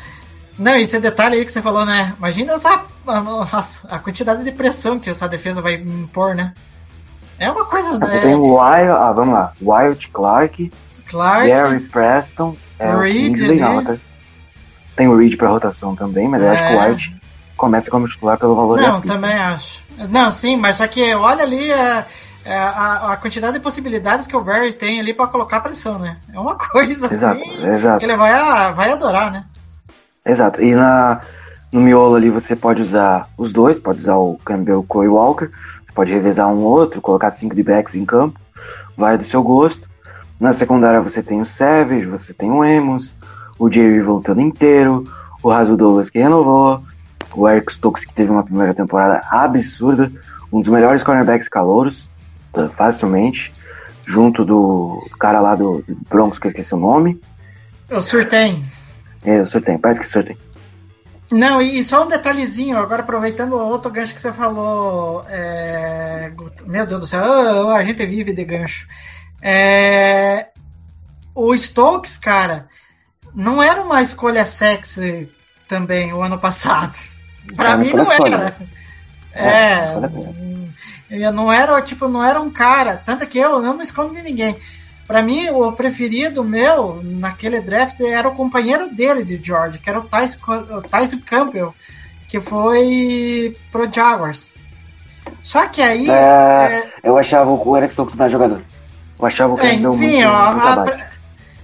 Não, e esse detalhe aí que você falou, né? Imagina essa, a, a quantidade de pressão que essa defesa vai impor, né? É uma coisa, Você né? tem o Wild, ah, vamos lá, Wild Clark, Clark, Gary Preston, é, o Reed Kingsley, não, ali. até- tem o Reed para rotação também, mas eu acho que o É. White começa como titular pelo valor Não, também acho. Não, sim, mas só que olha ali, é, é, a, a quantidade de possibilidades que o Barry tem ali pra colocar pressão, né? É uma coisa Exato, assim exato. que ele vai, a- vai adorar, né? Exato. E na, no miolo ali você pode usar os dois, pode usar o Campbell Corey Walker, pode revezar um outro, colocar cinco de backs em campo, vai do seu gosto. Na secundária você tem o Savage, você tem o Emos, o Jerry voltando inteiro, o Raso Douglas que renovou, o Eric Stokes que teve uma primeira temporada absurda, um dos melhores cornerbacks calouros, tá, facilmente, junto do cara lá do, do Broncos que eu esqueci o nome. O Surtain. É, o Surtain, parece que Surtain. Não, e, só um detalhezinho, agora aproveitando o outro gancho que você falou. é, Meu Deus do céu, a gente vive de gancho. É, o Stokes, cara, não era uma escolha sexy também o ano passado. Pra É, mim não era. É, É, hum, eu não era, tipo, não era um cara, tanto que eu não me escondo de ninguém. Pra mim, o preferido meu naquele draft era o companheiro dele de George, que era o Tyson, o Tyson Campbell, que foi pro Jaguars. Só que aí. É, é, eu achava o Eric Stokes mais jogador. Eu achava o é, Campbell muito, enfim, ó, muito a- abaixo.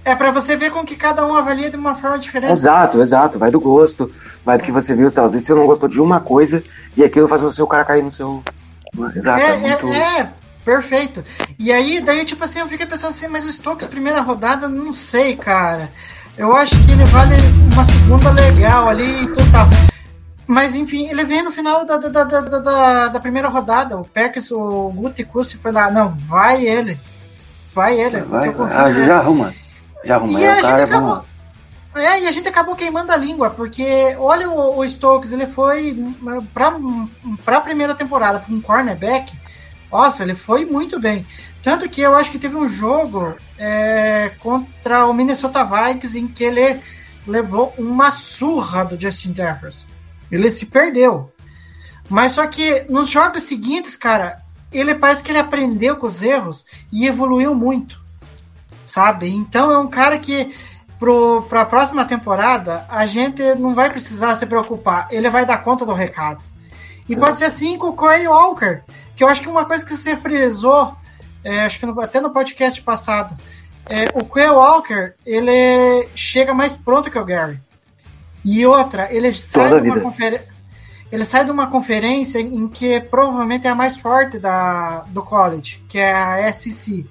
é pra você ver com que cada um avalia de uma forma diferente. Exato, exato. Vai do gosto, vai do que você viu. Tal. Às vezes você não gostou de uma coisa e aquilo faz o seu cara cair no seu. Exato, é, É, muito. é, é, perfeito. E aí, daí, tipo assim, eu fiquei pensando assim, mas o Stokes, primeira rodada, não sei, cara. Eu acho que ele vale uma segunda legal ali e tudo tal. Mas enfim, ele vem no final da, da, da, da, da- primeira rodada. O Packers, o Guti Kusti foi lá. Não, vai ele. Vai ele. Vai, eu confio ah, já arruma. Já arruma. E É, a gente é acabou. bom. É, e a gente acabou queimando a língua, porque olha o, o Stokes, ele foi pra, pra primeira temporada, pra um cornerback, nossa, ele foi muito bem. Tanto que eu acho que teve um jogo é, contra o Minnesota Vikings em que ele levou uma surra do Justin Jefferson. Ele se perdeu. Mas só que nos jogos seguintes, cara, ele parece que ele aprendeu com os erros e evoluiu muito. Sabe? Então é um cara que para a próxima temporada a gente não vai precisar se preocupar. Ele vai dar conta do recado. E pode ser assim com o Corey Walker, que eu acho que uma coisa que você frisou, é, acho que no- até no podcast passado, é, o Corey Walker ele chega mais pronto que o Gary. E outra, ele sai de uma conferência. Ele sai de uma conferência em que provavelmente é a mais forte da, do college, que é a SEC.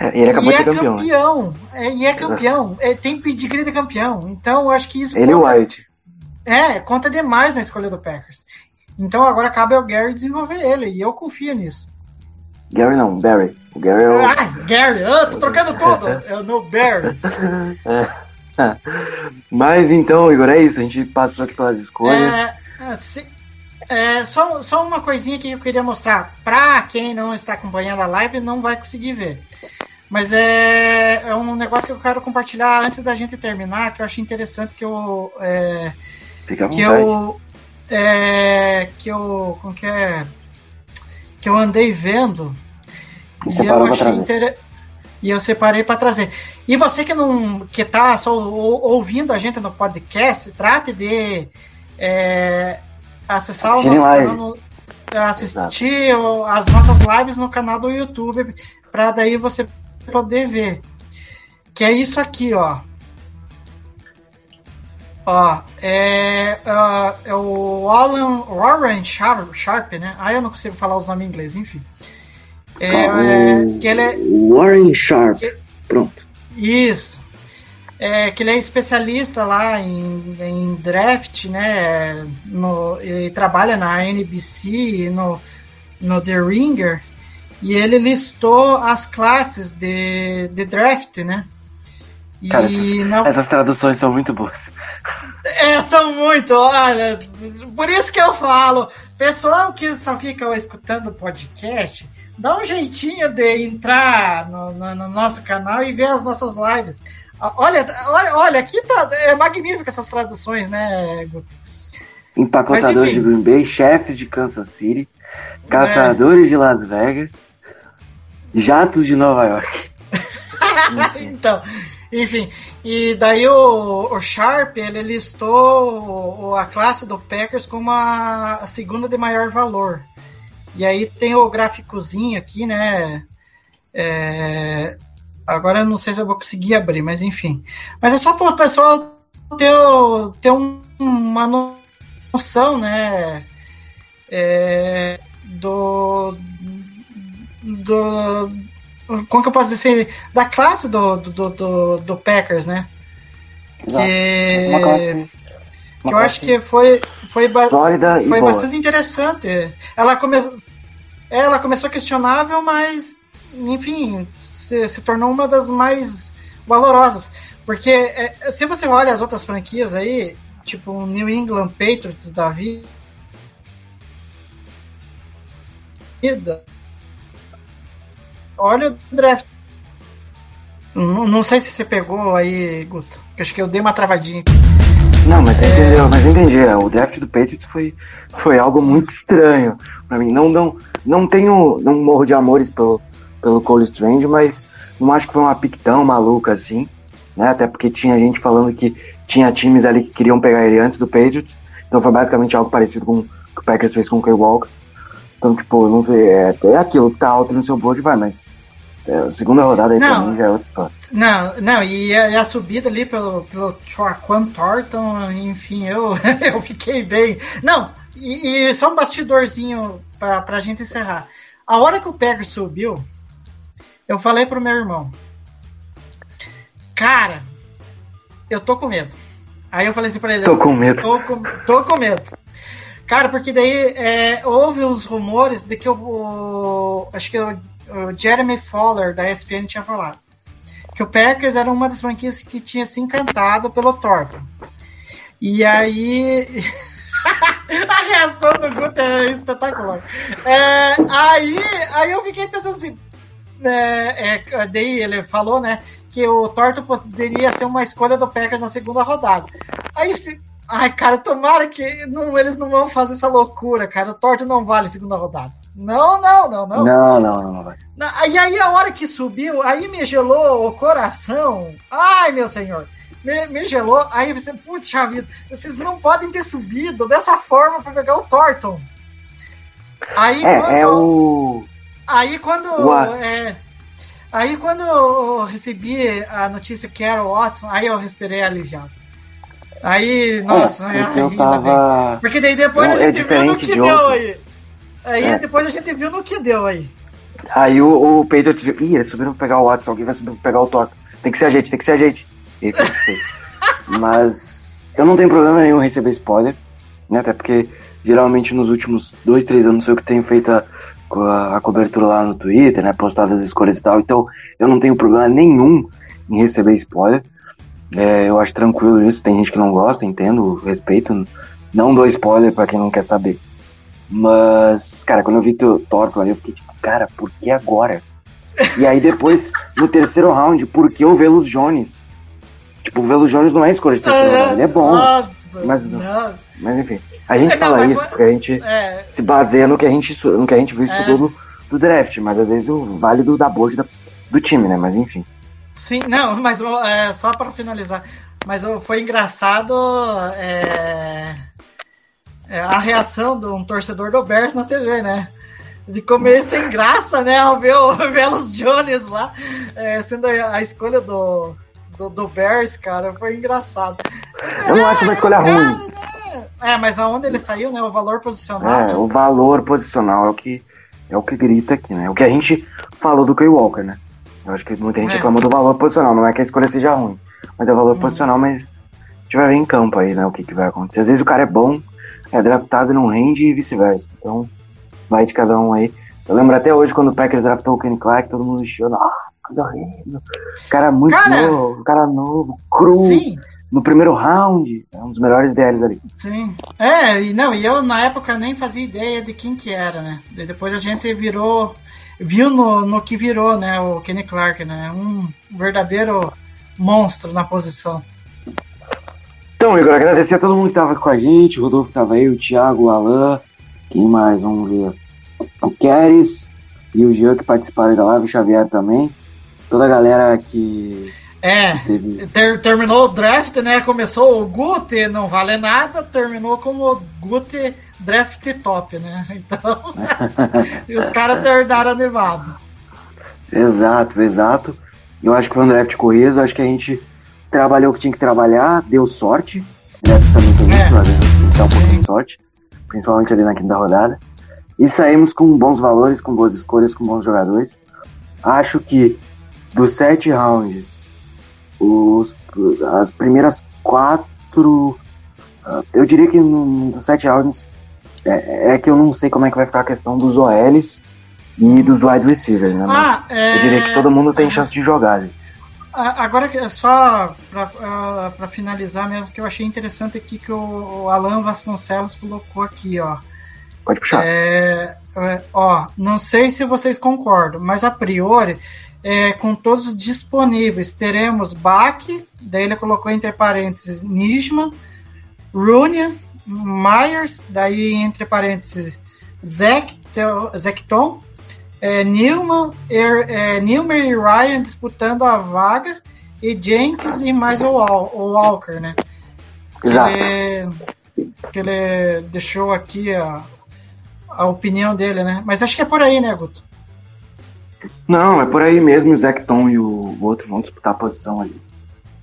É, e ele acabou e de é campeão. né? campeão. É, e é campeão. É, tem pedigree de campeão. Então, eu acho que isso Ele conta, White. é, conta demais na escolha do Packers. Então, agora cabe ao Gary desenvolver ele. E eu confio nisso. Gary não, Barry. O Gary é o. Ah, Gary! Ah, tô trocando tudo! Eu no Barry. É. Mas então, Igor, é isso. A gente passou aqui pelas escolhas. É, se- é, só, só uma coisinha que eu queria mostrar. Pra quem não está acompanhando a live, não vai conseguir ver. Mas é, é um negócio que eu quero compartilhar antes da gente terminar, que eu acho interessante que eu. é, que eu é, que eu como que é que eu andei vendo E eu achei inter... e eu separei para trazer e você que não que tá só ou- ouvindo a gente no podcast trate de é, acessar o Assistir nosso live. canal no- assistir o- as nossas lives no canal do YouTube para daí você poder ver que é isso aqui ó Ó, é, ah, é o Alan Warren Sharp, Sharp, né? Ah, eu não consigo falar os nomes em inglês, enfim. É, é, que ele é Warren Sharp. Pronto. isso. É, que ele é especialista lá em, em draft, né? No, ele trabalha na NBC e no, no The Ringer. E ele listou as classes de, de draft, né? E Cara, na, Essas traduções são muito boas. É, são muito, olha. Por isso que eu falo, pessoal que só fica escutando o podcast, dá um jeitinho de entrar no, no- no nosso canal e ver as nossas lives. Olha, olha, olha, aqui tá, é magnífico essas traduções, né, Guto? Empacotadores de Green Bay, chefes de Kansas City, caçadores de Las Vegas, jatos de Nova York. então, enfim, e daí o, o Sharp, ele listou o- a classe do Packers como a, a segunda de maior valor. E aí tem o gráficozinho aqui, né? É, agora eu não sei se eu vou conseguir abrir, mas enfim. Mas é só para o pessoal ter, ter um- uma noção, né? é, do, do. Como que eu posso dizer? Da classe do, do, do, do Packers, né? Exato. Que, Uma classe, que eu acho que foi, foi, ba- foi boa. bastante interessante. Ela, come... ela começou questionável, mas, enfim, se, se tornou uma das mais valorosas. Porque é, se você olha as outras franquias aí, tipo New England Patriots da vida, olha o draft. Não, não sei se você pegou aí, Guto. Acho que eu dei uma travadinha. Não, mas entendeu, mas entendi. é, O draft do Patriots foi, foi algo muito estranho pra mim. Não, não, não tenho. Não morro de amores pelo, pelo Cole Strange, mas não acho que foi uma pick tão maluca assim. Né? Até porque tinha gente falando que tinha times ali que queriam pegar ele antes do Patriots. Então foi basicamente algo parecido com o que o Packers fez com o Kay Walker. Então, tipo, não sei, é, é aquilo que tá alto no seu board, vai, mas. É, a segunda rodada aí pra Não. mim já é outra história. Não, não, e a, a subida ali pelo, pelo Troaquan Thornton, enfim, eu, eu fiquei bem. Não, e, e só um bastidorzinho pra, pra gente encerrar. A hora que o Packers subiu, eu falei pro meu irmão, cara, eu tô com medo. Aí eu falei assim pra ele, Tô com medo. Tô com, tô com medo. Cara, porque daí é, houve uns rumores de que o, o- acho que o, o Jeremy Fowler da ESPN tinha falado que o Packers era uma das franquias que tinha se encantado pelo Thornton. E aí a reação do Guto é espetacular. É, aí, aí eu fiquei pensando assim, é, é, daí ele falou, né, que o Thornton poderia ser uma escolha do Packers na segunda rodada. Aí se, ai, cara, tomara que não, eles não vão fazer essa loucura, cara. O Thornton não vale segunda rodada. Não, não, não, não. Não, não, não, não vai. E aí a hora que subiu, aí me gelou o coração. Ai, meu senhor. Me, me gelou. Aí você, putz, vida, vocês não podem ter subido dessa forma para pegar o Thornton. Aí quando, É, é o. aí quando, é, aí quando eu recebi a notícia que era o Watson, aí eu respirei aliviado. Aí, nossa, é, porque eu bem. tava. Porque daí depois Não, a é gente viu no que de deu outro. aí. Aí É. depois a gente viu no que deu aí. Aí o, o Patriots viu, ih, eles subiram pra pegar o Watson, alguém vai subir pra pegar o Thor. Tem que ser a gente, tem que ser a gente. E aí. Mas eu não tenho problema nenhum em receber spoiler, né? Até porque geralmente nos últimos dois, três anos sou eu que tenho feito a, a cobertura lá no Twitter, né? Postado as escolhas e tal. Então eu não tenho problema nenhum em receber spoiler. É, eu acho tranquilo isso. Tem gente que não gosta, entendo, respeito. Não dou spoiler pra quem não quer saber. Mas, cara, quando eu vi o Thornton ali, eu fiquei tipo, cara, por que agora? E aí depois, no terceiro round, por que o Velus Jones? Tipo, o Velus Jones não é escolha de terceiro round, ele é bom. Nossa, mas- não. Mas enfim, a gente É, não, fala mas isso foi- porque a gente É, se baseia no que a gente, no que a gente viu e É. estudou do, do draft, mas às vezes o válido da board da- do time, né? Mas enfim. sim, não, mas é, só para finalizar. Mas foi engraçado é, é, a reação de um torcedor do Bears na TV, né? Ficou meio sem graça, né? Ao ver o Velos Jones lá, é, sendo a, a escolha do, do, do Bears, cara, foi engraçado. Eu não acho uma escolha Cara, ruim. É, mas aonde ele saiu, né? O valor posicional. É, né? o valor posicional é o que é o que grita aqui, né? O que a gente falou do Kay Walker, né? Eu acho que muita gente É. reclamou do valor posicional, não é que a escolha seja ruim, mas é o valor Uhum. posicional, mas a gente vai ver em campo aí, né? O que, que vai acontecer. Às vezes o cara é bom, é draftado e não rende e vice-versa. Então, vai de cada um aí. Eu lembro até hoje quando o Packers draftou o Kenny Clark, todo mundo encheu, ah, coisa horrível. Cara muito Cara, novo, cara novo, cru, Sim, no primeiro round, é um dos melhores DLs ali. Sim. É, e não, e eu na época nem fazia ideia de quem que era, né? Daí depois a gente virou, viu no, no que virou, né? O Kenny Clark, né? Um verdadeiro monstro na posição. Então, Igor, agradecer a todo mundo que tava com a gente, o Rodolfo tava aí, o Thiago, o Alan, quem mais? Vamos ver. O Keres e o Jean que participaram da live, o Xavier também. Toda a galera que. É, ter- terminou o draft, né? Começou o Guti, não vale nada, terminou como Guti Draft Top, né? Então, e os caras terminaram nevado. Exato, exato. Eu acho que foi um draft coeso, acho que a gente trabalhou o que tinha que trabalhar, deu sorte. Draft também tem É. isso, às vezes um pouquinho de sorte, principalmente ali na quinta rodada. E saímos com bons valores, com boas escolhas, com bons jogadores. Acho que dos sete rounds, os, as primeiras quatro. ah, Eu diria que no- nos sete rounds é, é que eu não sei como é que vai ficar a questão dos OLs e dos wide receivers, né? Ah, é... eu diria que todo mundo tem chance de jogar. A- Agora, que- só para finalizar mesmo, que eu achei interessante aqui que o, o Alan Vasconcelos colocou aqui, ó. Pode puxar. É, é, ó, não sei se vocês concordam, mas a priori, é, com todos disponíveis, teremos Bach, daí ele colocou entre parênteses Nisman, Runia, Myers, daí entre parênteses Zecton, é, Newman, Er- é, Newmer e Ryan disputando a vaga, e Jenkins e mais o, o Walker, né? que Exato. ele, que ele deixou aqui a, a opinião dele, né? Mas acho que é por aí, né, Guto? Não, é por aí mesmo. O Zecton e o, outro vão disputar a posição ali.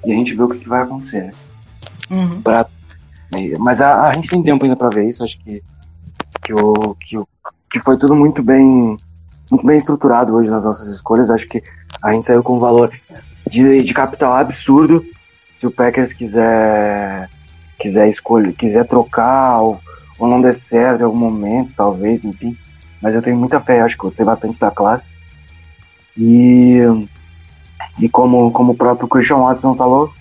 E a gente vê o que, que vai acontecer. né? Uhum. Pra- Mas a, a gente tem tempo ainda pra ver isso. Acho que, que, o, que, o, que foi tudo muito bem, muito bem estruturado hoje nas nossas escolhas. Acho que a gente saiu com um valor de, de capital absurdo. Se o Packers quiser, quiser escolher, quiser trocar ou, ou não der certo em algum momento, talvez, enfim. Mas eu tenho muita fé, acho que eu tenho bastante da classe. E, e como, como o próprio Christian Watson falou,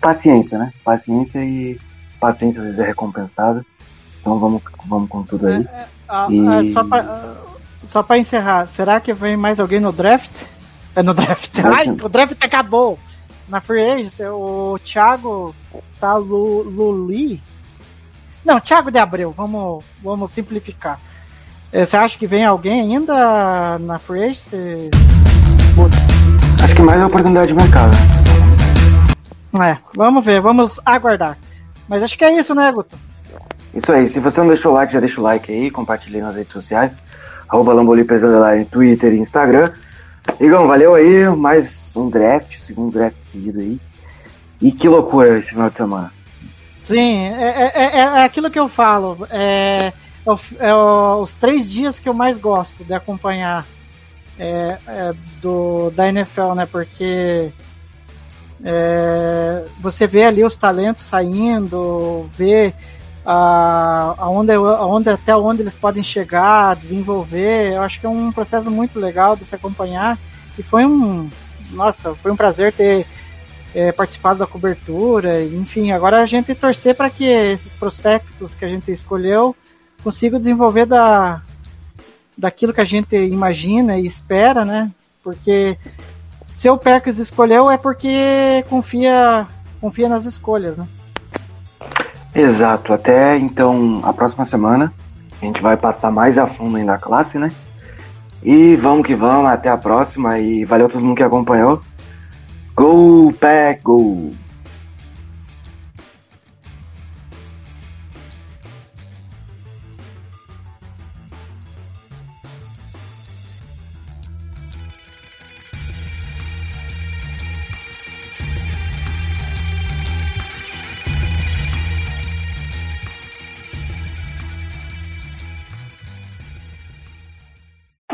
paciência, né? Paciência e paciência às vezes é recompensada. Então vamos, vamos com tudo aí. Ah, E- ah, só pra, ah, só pra encerrar, será que vem mais alguém no draft? É no draft. Ai, o draft acabou! Na Free Agency, o Thiago tá Lu- Luli. Não, Thiago de Abreu, vamos, vamos simplificar. Eh, Você acha que vem alguém ainda na Free Acho que mais é oportunidade de mercado. É, vamos ver, vamos aguardar. Mas acho que é isso, né, Guto? Isso aí, se você não deixou o like, já deixa o like aí, compartilhe nas redes sociais. Arroba Underline, Twitter e Instagram. Igão, valeu aí, mais um draft, segundo draft seguido aí. E que loucura esse final de semana. Sim, é, é, é- é aquilo que eu falo. É, é o- é o- os três dias que eu mais gosto de acompanhar é, é do, da NFL, né? Porque é, você vê ali os talentos saindo, vê a, aonde, até onde eles podem chegar, desenvolver. Eu acho que é um processo muito legal de se acompanhar. E foi um. Nossa, foi um prazer ter é, participado da cobertura, enfim, agora a gente torcer para que esses prospectos que a gente escolheu consigam desenvolver da, daquilo que a gente imagina e espera, né? Porque se o Packers escolheu é porque confia, confia nas escolhas, né? Exato, até então a próxima semana a gente vai passar mais a fundo ainda a classe, né? E vamos que vamos, até a próxima e valeu todo mundo que acompanhou. Go Pack Go!